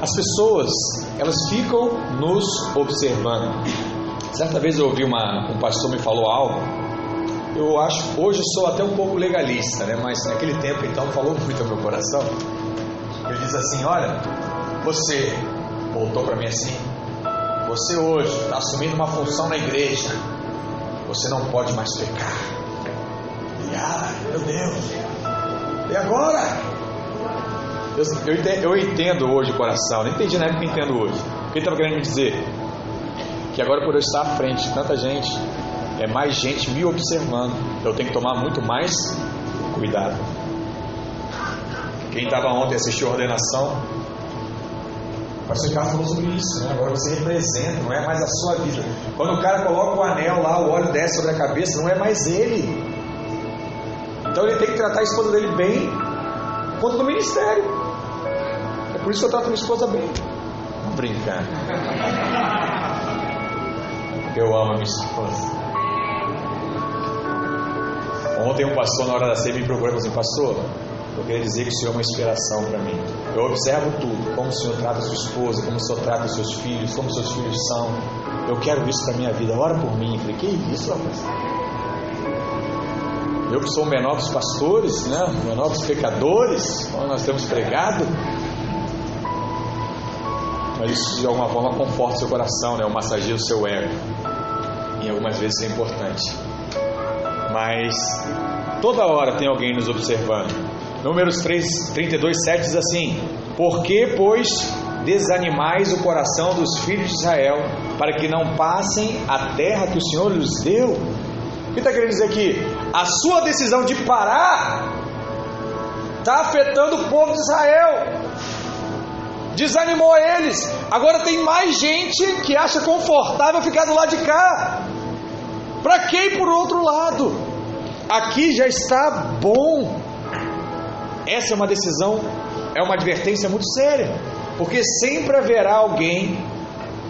As pessoas, elas ficam nos observando. Certa vez eu ouvi uma, um pastor me falou algo. Eu acho, hoje sou até um pouco legalista, né? Mas naquele tempo então falou muito ao meu coração. Ele diz assim: Olha, você voltou para mim assim. Você hoje está assumindo uma função na igreja. Você não pode mais pecar. E ai, meu Deus. E agora? Eu, eu, entendo, eu entendo hoje o coração. Não entendi na época que entendo hoje. O que ele estava querendo me dizer? Que agora por eu estar à frente de tanta gente, é mais gente me observando. Eu tenho que tomar muito mais cuidado. Quem estava ontem assistiu a ordenação, o pastor Ricardo falou sobre isso, né? Agora você representa, não é mais a sua vida. Quando o cara coloca o anel lá, o óleo desce sobre a cabeça, não é mais ele. Então ele tem que tratar a esposa dele bem quanto no ministério. É por isso que eu trato minha esposa bem. Não brincar. Eu amo a minha esposa. Ontem um pastor na hora da ceia me procurou e falou assim, pastor, eu queria dizer que o Senhor é uma inspiração para mim. Eu observo tudo, como o Senhor trata a sua esposa, como o Senhor trata os seus filhos, como seus filhos são. Eu quero isso para minha vida. Ora por mim. Eu falei, que isso, rapaz? Eu que sou o menor dos pastores, né? o menor dos pecadores, nós temos pregado. Mas isso de alguma forma conforta o seu coração, né? O massageia o seu ego. E algumas vezes é importante. Mas toda hora tem alguém nos observando. Números 3, 32, 7 diz assim: Por que, pois, desanimais o coração dos filhos de Israel, para que não passem a terra que o Senhor lhes deu? O que está querendo dizer aqui? A sua decisão de parar está afetando o povo de Israel. Desanimou eles. Agora tem mais gente que acha confortável ficar do lado de cá. Para que ir por outro lado? Aqui já está bom. Essa é uma decisão, é uma advertência muito séria, porque sempre haverá alguém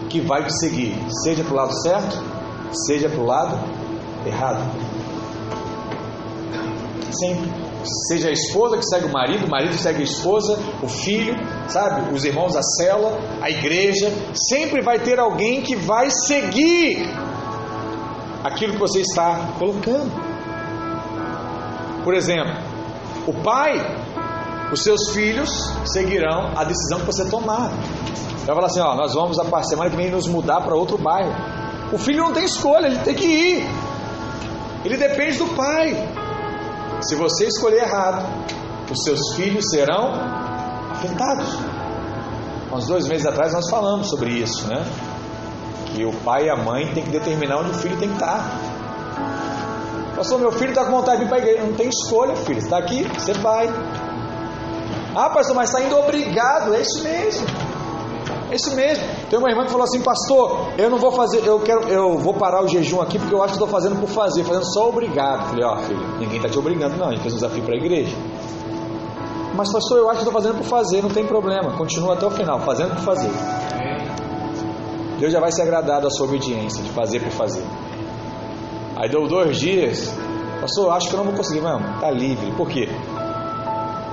que vai te seguir, seja para o lado certo, seja para o lado errado. Sempre. Seja a esposa que segue o marido, o marido segue a esposa, o filho, sabe? Os irmãos da cela, a igreja. Sempre vai ter alguém que vai seguir aquilo que você está colocando. Por exemplo, o pai, os seus filhos seguirão a decisão que você tomar. Vai falar assim: ó, nós vamos a semana que vem nos mudar para outro bairro. O filho não tem escolha, ele tem que ir. Ele depende do pai. Se você escolher errado, os seus filhos serão afetados. Uns dois meses atrás nós falamos sobre isso, né? Que o pai e a mãe tem que determinar onde o filho tem que estar. Pastor, meu filho está com vontade de ir para a igreja. Não tem escolha, filho. Está aqui, você vai. Ah, pastor, mas está indo obrigado. É isso mesmo. É isso mesmo. Tem uma irmã que falou assim, pastor, eu não vou fazer, eu quero, eu vou parar o jejum aqui porque eu acho que estou fazendo por fazer, fazendo só obrigado. Falei, ó, oh, filho, ninguém está te obrigando, não. A gente fez um desafio para a igreja. Mas pastor, eu acho que estou fazendo por fazer, não tem problema. Continua até o final, fazendo por fazer. Deus já vai se agradar da sua obediência, de fazer por fazer. Aí deu dois dias, pastor, acho que eu não vou conseguir, não. Tá livre. Por quê?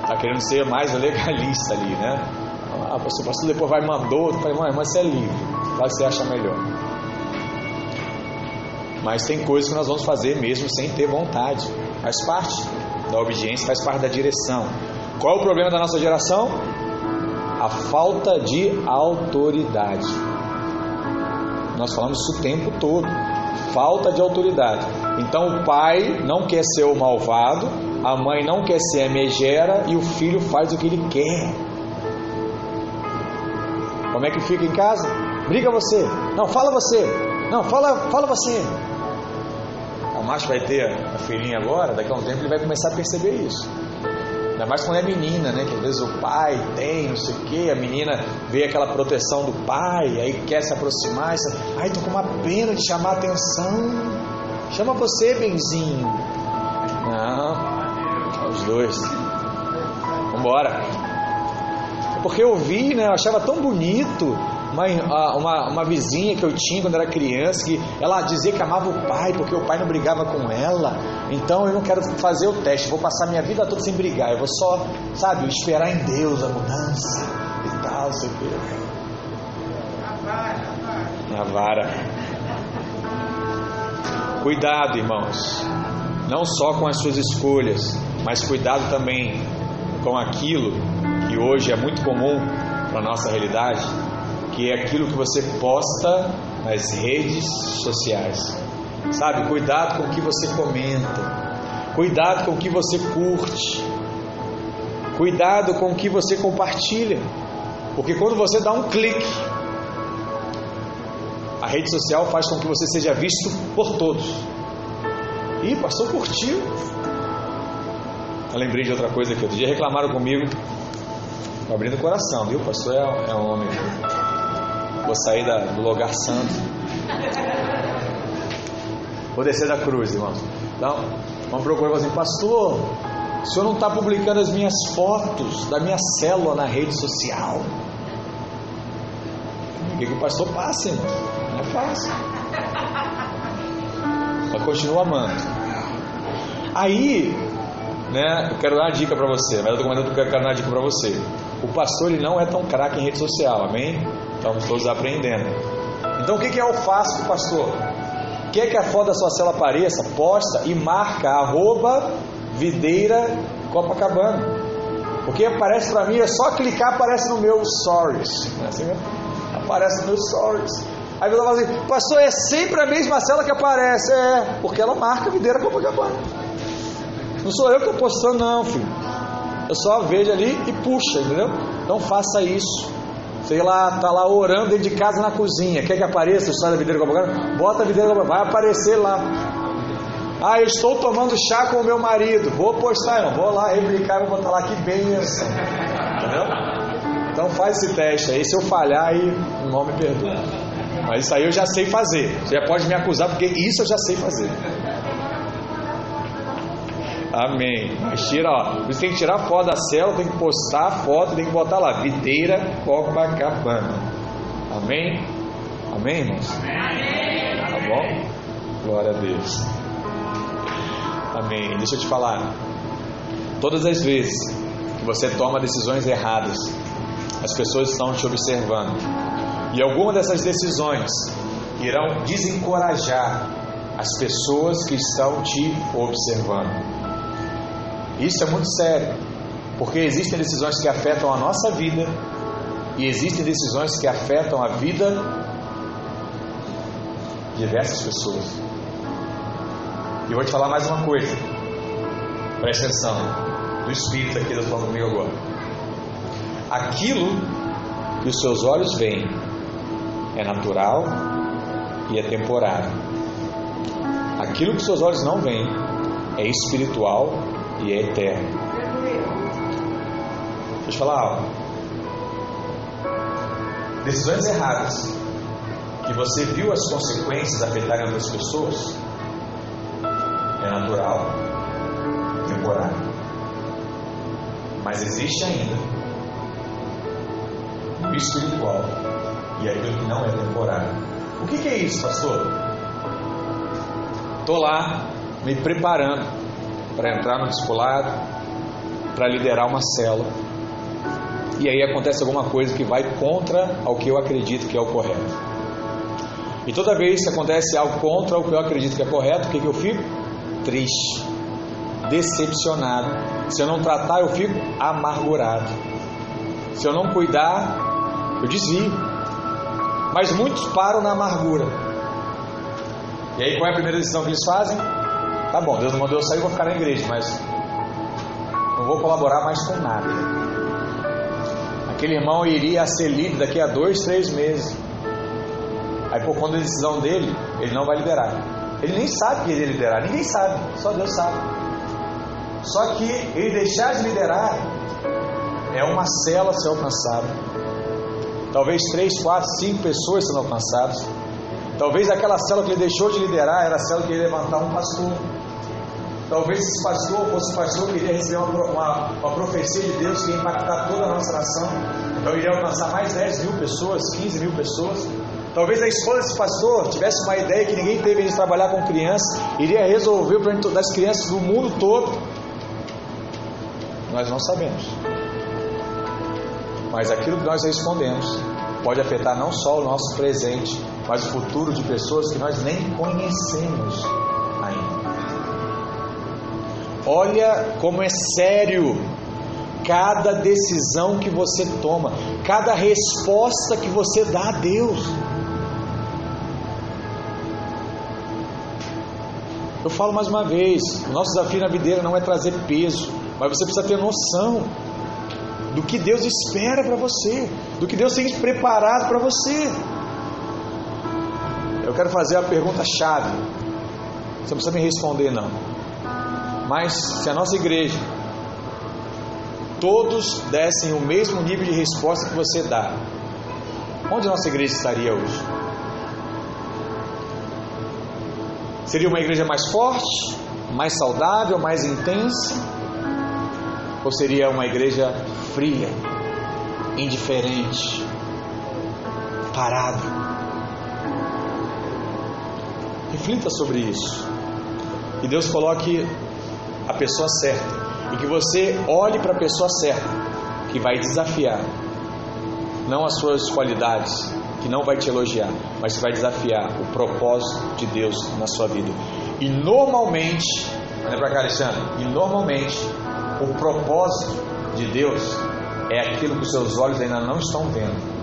Tá querendo ser mais legalista ali, né? Ah, pastor, pastor depois vai mandou. Eu falei, mãe, mas você é livre. Vai que você acha melhor. Mas tem coisas que nós vamos fazer mesmo sem ter vontade. Faz parte da obediência, faz parte da direção. Qual é o problema da nossa geração? A falta de autoridade. Nós falamos isso o tempo todo. Falta de autoridade. Então o pai não quer ser o malvado, a mãe não quer ser a megera e o filho faz o que ele quer. Como é que fica em casa? Briga você. Não, fala você. Não, fala, fala você. O macho vai ter a filhinha agora, daqui a um tempo ele vai começar a perceber isso. Ainda mais quando é menina, né? Que às vezes o pai tem, não sei o quê, a menina vê aquela proteção do pai, aí quer se aproximar, e ai, tô com uma pena de chamar atenção. Chama você, benzinho. Não, os dois. Vambora. Porque eu vi, né, eu achava tão bonito uma, uma, uma, vizinha que eu tinha quando era criança, que ela dizia que amava o pai, porque o pai não brigava com ela. Então eu não quero fazer o teste, vou passar minha vida toda sem brigar. Eu vou só, sabe, esperar em Deus a mudança e tal, sei o quê. Na vara. Cuidado, irmãos. Não só com as suas escolhas, mas cuidado também com aquilo que hoje é muito comum para a nossa realidade, que é aquilo que você posta nas redes sociais. Sabe, cuidado com o que você comenta, cuidado com o que você curte, cuidado com o que você compartilha, porque quando você dá um clique, a rede social faz com que você seja visto por todos. Ih, pastor curtiu. Eu lembrei de outra coisa que outro dia reclamaram comigo abrindo o coração, viu? Pastor é, é um homem. Vou sair da, do lugar santo. Vou descer da cruz, irmãos. Então, vamos procurar assim, pastor, o senhor não está publicando as minhas fotos da minha célula na rede social. O que, que o pastor passa, irmão? Não é fácil. Mas continua amando. Aí, né, eu quero dar uma dica para você, mas eu tô quero dar uma dica para você. O pastor ele não é tão craque em rede social, amém? Estamos todos aprendendo. Então o que é o fácil pastor? Quer que a foto da sua cela apareça? Posta e marca arroba videira Copacabana. Porque aparece para mim, é só clicar, aparece no meu stories. É assim? Aparece no meu stories. Aí você fala assim, pastor, é sempre a mesma cela que aparece. É, porque ela marca videira Copacabana. Não sou eu que estou postando, não, filho. Eu só vejo ali e puxa, entendeu? Não faça isso. Sei lá, tá lá orando dentro de casa na cozinha. Quer que apareça o história da videira Copacabana? Bota a videira vai aparecer lá. Ah, eu estou tomando chá com o meu marido. Vou postar, irmão. Vou lá replicar, vou botar lá que benção. Entendeu? Então faz esse teste aí. Se eu falhar, aí o me perdoa. Mas isso aí eu já sei fazer. Você já pode me acusar, porque isso eu já sei fazer. Amém. Mas tira, ó. Você tem que tirar foto da célula, tem que postar a foto, tem que botar lá, videira Copacabana. Amém? Amém, irmãos? Amém. Tá bom? Glória a Deus. Amém. Deixa eu te falar. Todas as vezes que você toma decisões erradas, as pessoas estão te observando. E alguma dessas decisões irão desencorajar as pessoas que estão te observando. Isso é muito sério, porque existem decisões que afetam a nossa vida e existem decisões que afetam a vida de diversas pessoas. E vou te falar mais uma coisa. Presta atenção. Do Espírito aqui da falando comigo agora. Aquilo que os seus olhos veem é natural e é temporário. Aquilo que os seus olhos não veem é espiritual e é eterno. Deixa eu te falar algo. Decisões erradas que você viu as consequências afetarem outras pessoas é natural, temporário. Mas existe ainda o espiritual e aquilo que não é temporário. O que, que é isso, pastor? Estou lá me preparando para entrar no discipulado, para liderar uma célula. E aí acontece alguma coisa que vai contra ao que eu acredito que é o correto. E toda vez que acontece algo contra o que eu acredito que é correto, o que, que eu fico? Triste, decepcionado. Se eu não tratar, eu fico amargurado. Se eu não cuidar, eu desvio. Mas muitos param na amargura. E aí, qual é a primeira decisão que eles fazem? Tá bom, Deus não mandou eu sair, vou ficar na igreja, mas não vou colaborar mais com nada. Aquele irmão iria ser líder daqui a dois, três meses. Aí, por conta da decisão dele, ele não vai liderar. Ele nem sabe que ele ia liderar, ninguém sabe, só Deus sabe. Só que ele deixar de liderar é uma cela ser alcançada. Talvez três, quatro, cinco pessoas sendo alcançadas. Talvez aquela cela que ele deixou de liderar era a cela que ia levantar um pastor. Talvez esse pastor fosse pastor que iria receber uma, uma, uma, profecia de Deus que ia impactar toda a nossa nação. Então iria alcançar mais 10 mil pessoas, 15 mil pessoas. Talvez a esposa desse pastor tivesse uma ideia que ninguém teve de trabalhar com crianças, iria resolver o problema das crianças do mundo todo. Nós não sabemos. Mas aquilo que nós respondemos pode afetar não só o nosso presente, mas o futuro de pessoas que nós nem conhecemos. Olha como é sério cada decisão que você toma, cada resposta que você dá a Deus. Eu falo mais uma vez: o nosso desafio na videira não é trazer peso, mas você precisa ter noção do que Deus espera para você, do que Deus tem preparado para você. Eu quero fazer a pergunta chave. Você não precisa me responder não. Mas se a nossa igreja todos dessem o mesmo nível de resposta que você dá, onde a nossa igreja estaria hoje? Seria uma igreja mais forte, mais saudável, mais intensa? Ou seria uma igreja fria, indiferente, parada? Reflita sobre isso. E Deus coloque a pessoa certa. E que você olhe para a pessoa certa, que vai desafiar, não as suas qualidades, que não vai te elogiar, mas que vai desafiar o propósito de Deus na sua vida. E normalmente, olha para cá, Alexandre, e normalmente o propósito de Deus é aquilo que os seus olhos ainda não estão vendo.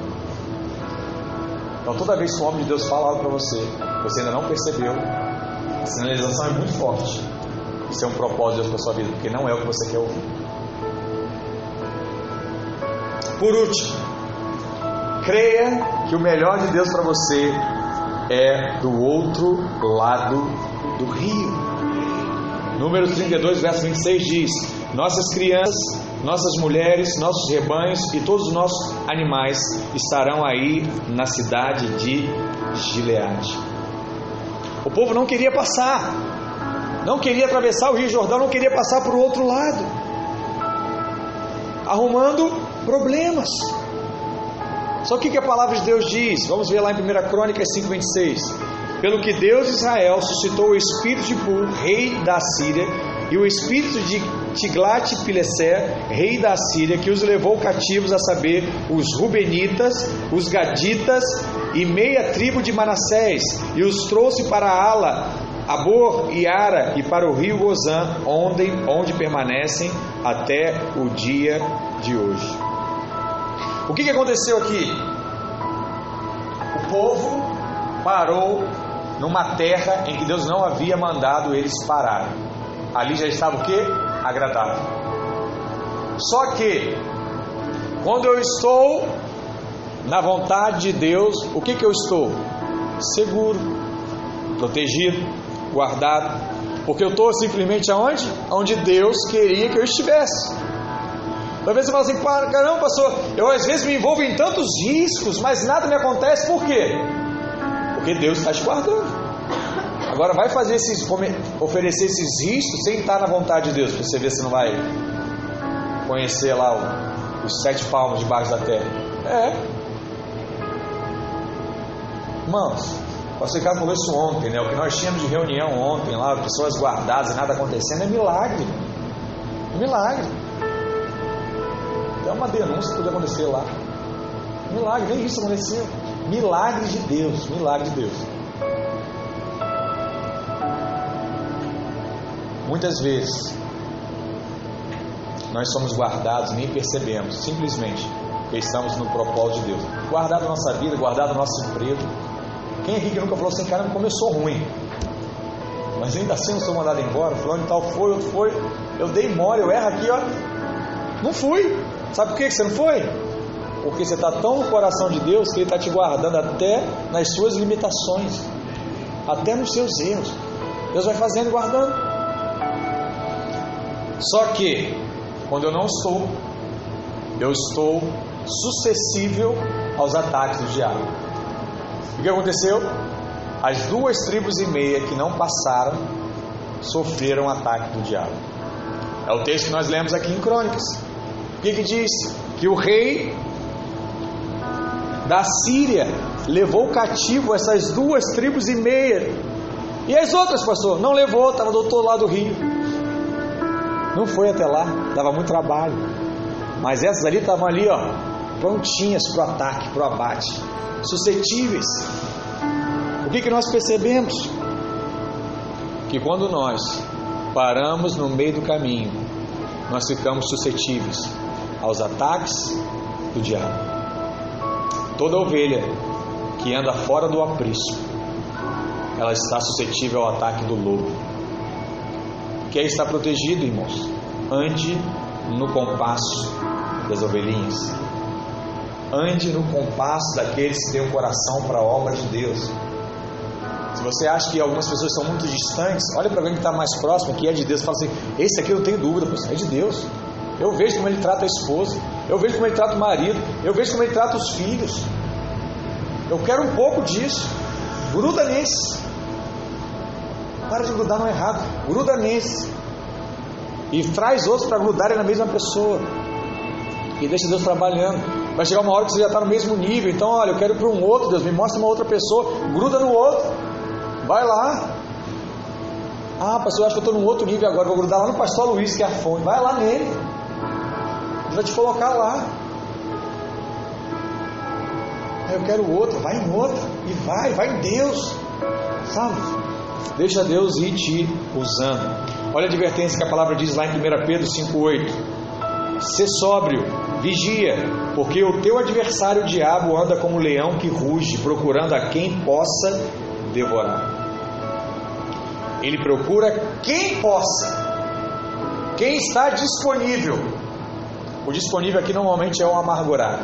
Então, toda vez que o homem de Deus fala algo para você, você ainda não percebeu, a sinalização é muito forte. Isso é um propósito de Deus para sua vida, porque não é o que você quer ouvir. Por último, creia que o melhor de Deus para você é do outro lado do rio. Número 32, verso 26 diz: Nossas crianças, nossas mulheres, nossos rebanhos e todos os nossos animais estarão aí na cidade de Gileade. O povo não queria passar, não queria atravessar o Rio Jordão, não queria passar para o outro lado, arrumando problemas. Só que que a palavra de Deus diz? Vamos ver lá em 1 Crônica 5,26. Pelo que Deus de Israel suscitou o espírito de Pul, rei da Síria, e o espírito de Tiglat-Pileser, rei da Assíria, que os levou cativos a saber os Rubenitas, os Gaditas e meia tribo de Manassés, e os trouxe para Ala, Abor e Ara e para o rio Gozã, onde, onde permanecem até o dia de hoje. O que, que aconteceu aqui? O povo parou numa terra em que Deus não havia mandado eles pararem. Ali já estava o que? Agradável. Só que, quando eu estou na vontade de Deus, o que, que eu estou? Seguro, protegido, guardado, porque eu estou simplesmente aonde? Onde Deus queria que eu estivesse. Talvez você fale assim, caramba, pastor, eu às vezes me envolvo em tantos riscos, mas nada me acontece, por quê? Porque Deus está te guardando. Agora vai fazer esses, oferecer esses riscos sem estar na vontade de Deus, para você ver se não vai conhecer lá os sete palmos debaixo da terra. É. Irmãos, o pastor Ricardo falou isso ontem, né? O que nós tínhamos de reunião ontem lá, pessoas guardadas e nada acontecendo, é milagre. É milagre. É uma denúncia que pode acontecer lá. Milagre, nem isso aconteceu. Milagre de Deus, milagre de Deus. Muitas vezes nós somos guardados, nem percebemos, simplesmente porque estamos no propósito de Deus. Guardado a nossa vida, guardado o nosso emprego. Quem aqui que nunca falou assim, caramba, começou ruim. Mas ainda assim não sou mandado embora, fulano e tal foi, outro foi. Eu dei mole, eu erro aqui, ó. Não fui. Sabe por que você não foi? Porque você está tão no coração de Deus que Ele está te guardando até nas suas limitações, até nos seus erros. Deus vai fazendo e guardando. Só que, quando eu não estou, eu estou sucessível aos ataques do diabo. O que aconteceu? As duas tribos e meia que não passaram sofreram ataque do diabo. É o texto que nós lemos aqui em Crônicas. O que, que diz? Que o rei da Síria levou cativo essas duas tribos e meia. E as outras, pastor? Não levou, estava do outro lado do rio. Não foi até lá, dava muito trabalho. Mas essas ali estavam ali, ó, prontinhas para o ataque, para o abate, suscetíveis. O que, que nós percebemos? Que quando nós paramos no meio do caminho, nós ficamos suscetíveis aos ataques do diabo. Toda ovelha que anda fora do aprisco, ela está suscetível ao ataque do lobo. Quer estar protegido, irmãos? Ande no compasso das ovelhinhas. Ande no compasso daqueles que têm o um coração para a obra de Deus. Se você acha que algumas pessoas são muito distantes, olha para alguém que está mais próximo, que é de Deus, fala assim: esse aqui eu não tenho dúvida, é de Deus. Eu vejo como ele trata a esposa, eu vejo como ele trata o marido, eu vejo como ele trata os filhos. Eu quero um pouco disso. Gruda nesse. Para de grudar no errado. Gruda nesse. E traz outros para grudarem na mesma pessoa. E deixa Deus trabalhando. Vai chegar uma hora que você já está no mesmo nível. Então, olha, eu quero ir para um outro, Deus me mostra uma outra pessoa. Gruda no outro. Vai lá. Ah, pastor, eu acho que eu estou num outro nível agora. Vou grudar lá no pastor Luiz, que é a fonte. Vai lá nele vai te colocar lá. Eu quero outro, vai em outro, e vai, vai em Deus, sabe? Deixa Deus ir te usando. Olha a advertência que a palavra diz lá em 1 Pedro 5,8: Sê sóbrio, vigia, porque o teu adversário, o diabo, anda como um leão que ruge, procurando a quem possa devorar. Ele procura quem possa, quem está disponível o disponível aqui normalmente é o amargurado,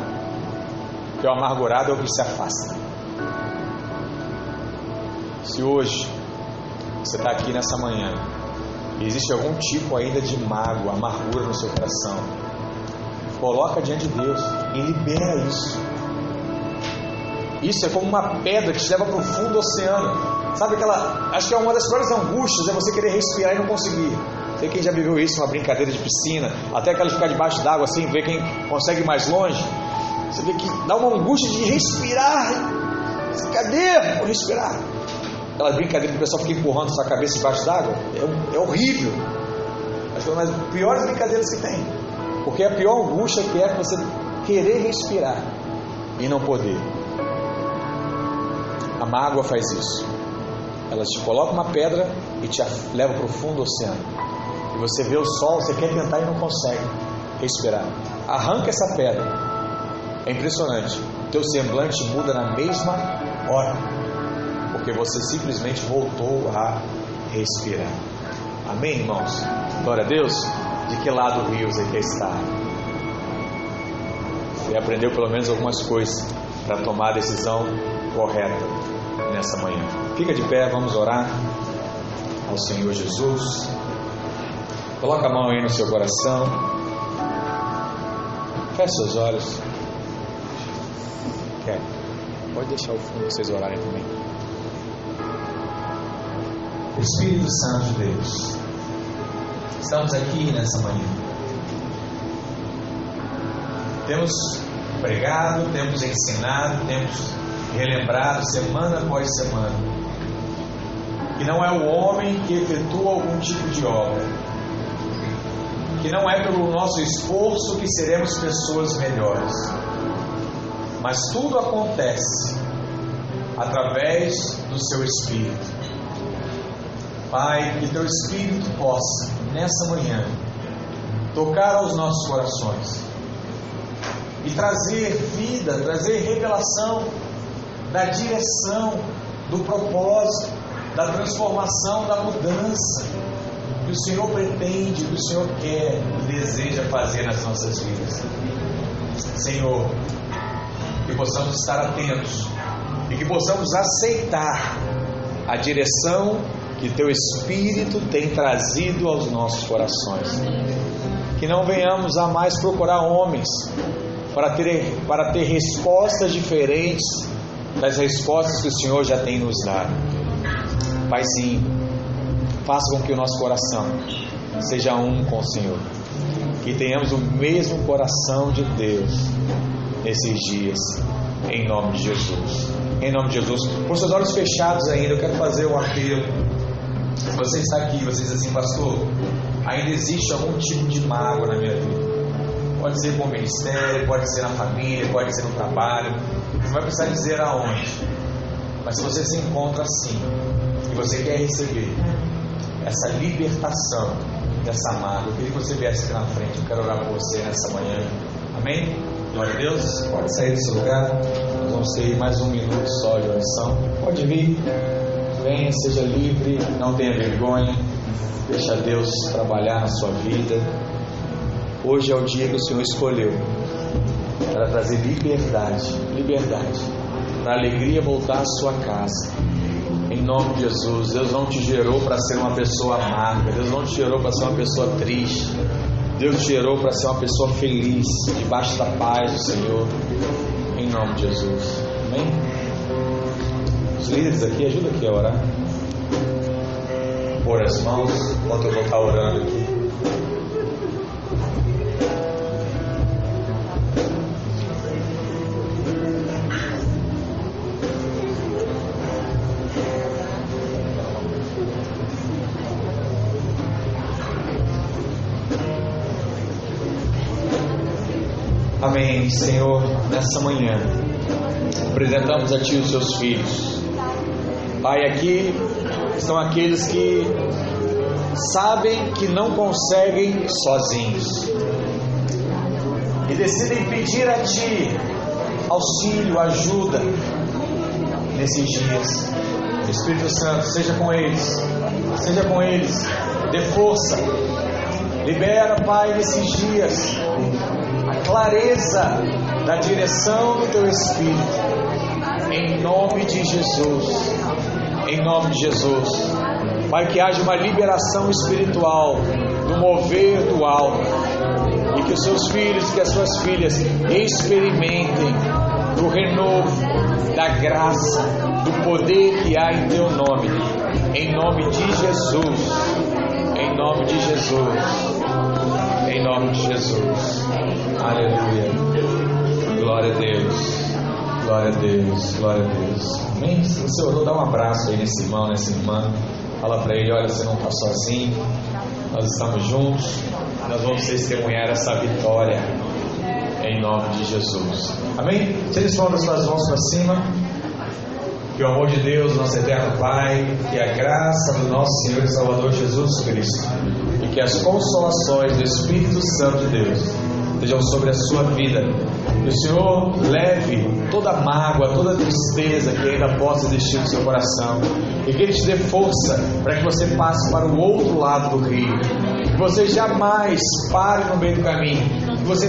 que é o amargurado é o que se afasta. Se hoje você está aqui nessa manhã existe algum tipo ainda de mágoa, amargura no seu coração, coloca diante de Deus e libera isso. Isso é como uma pedra que te leva para o fundo do oceano. Sabe aquela. Acho que é uma das piores angústias é você querer respirar e não conseguir. Sei quem já viveu isso, uma brincadeira de piscina, até aquela de ficar debaixo d'água assim, ver quem consegue mais longe. Você vê que dá uma angústia de respirar. Cadê? Vou respirar. Aquela brincadeira que o pessoal fica empurrando sua cabeça debaixo d'água. É, é horrível. Acho que é uma das piores brincadeiras que tem. Porque a pior angústia que é você querer respirar e não poder. A mágoa faz isso. Ela te coloca uma pedra e te leva para o fundo do oceano. E você vê o sol, você quer tentar e não consegue respirar. Arranca essa pedra. É impressionante. Teu semblante muda na mesma hora. Porque você simplesmente voltou a respirar. Amém, irmãos? Glória a Deus. De que lado do rio você quer estar? Você aprendeu pelo menos algumas coisas para tomar a decisão correta nessa manhã. Fica de pé, vamos orar ao Senhor Jesus. Coloca a mão aí no seu coração. Feche seus olhos. Quer? Pode deixar o fundo vocês orarem também. Espírito Santo de Deus, estamos aqui nessa manhã. Temos pregado, temos ensinado, temos relembrado semana após semana que não é o homem que efetua algum tipo de obra, que não é pelo nosso esforço que seremos pessoas melhores, mas tudo acontece através do seu Espírito. Pai, que teu Espírito possa, nessa manhã, tocar aos nossos corações e trazer vida, trazer revelação da direção, do propósito, da transformação, da mudança que o Senhor pretende, que o Senhor quer e deseja fazer nas nossas vidas. Senhor, que possamos estar atentos e que possamos aceitar a direção que Teu Espírito tem trazido aos nossos corações. Que não venhamos a mais procurar homens para ter, para ter respostas diferentes das respostas que o Senhor já tem nos dado. Paizinho, faça com que o nosso coração seja um com o Senhor. Que tenhamos o mesmo coração de Deus nesses dias, em nome de Jesus. Em nome de Jesus. Com seus olhos fechados ainda, eu quero fazer um apelo. Você está aqui, você diz assim, pastor, ainda existe algum tipo de mágoa na minha vida. Pode ser com o ministério, pode ser na família, pode ser no trabalho. Você vai precisar dizer aonde. Mas se você se encontra assim, e você quer receber essa libertação dessa mágoa, eu queria que você viesse aqui na frente. Eu quero orar por você nessa manhã. Amém? Glória a Deus. Pode sair do seu lugar. Nós vamos ter mais um minuto só de oração. Pode vir. Venha, seja livre. Não tenha vergonha. Deixa Deus trabalhar na sua vida. Hoje é o dia que o Senhor escolheu para trazer liberdade, liberdade, para a alegria voltar à sua casa. Em nome de Jesus, Deus não te gerou para ser uma pessoa amarga, Deus não te gerou para ser uma pessoa triste, Deus te gerou para ser uma pessoa feliz, debaixo da paz do Senhor. Em nome de Jesus. Amém? Os líderes aqui, ajuda aqui a orar. Pôr as mãos, enquanto eu vou estar orando aqui. Amém, Senhor, nessa manhã apresentamos a Ti os Seus filhos. Pai, aqui estão aqueles que sabem que não conseguem sozinhos. E decidem pedir a Ti auxílio, ajuda nesses dias. Espírito Santo, seja com eles, seja com eles, dê força, libera, Pai, nesses dias clareza da direção do teu Espírito, em nome de Jesus, em nome de Jesus. Pai, que haja uma liberação espiritual do mover do alto e que os seus filhos que as suas filhas experimentem do renovo, da graça, do poder que há em teu nome, em nome de Jesus, em nome de Jesus, em nome de Jesus. Aleluia. Glória a Deus. Glória a Deus. Glória a Deus. Amém? Se você orou, dá um abraço aí nesse irmão, nessa irmã. Fala para ele: olha, você não está sozinho, nós estamos juntos, nós vamos testemunhar essa vitória em nome de Jesus. Amém? Se eles das suas mãos para cima, que o amor de Deus, nosso eterno Pai, que a graça do nosso Senhor e Salvador Jesus Cristo e que as consolações do Espírito Santo de Deus estejam sobre a sua vida. Que o Senhor leve toda mágoa, toda tristeza que ainda possa existir no seu coração e que Ele te dê força para que você passe para o outro lado do rio. Que você jamais pare no meio do caminho que você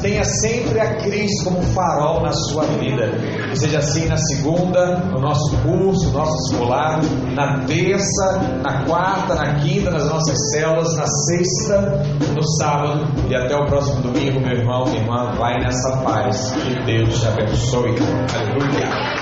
tenha sempre a Cristo como farol na sua vida. Que seja assim na segunda, no nosso curso, no nosso discipulado, na terça, na quarta, na quinta, nas nossas células, na sexta, no sábado e até o próximo domingo, meu irmão, minha irmã, vai nessa paz. Que Deus te abençoe. Aleluia.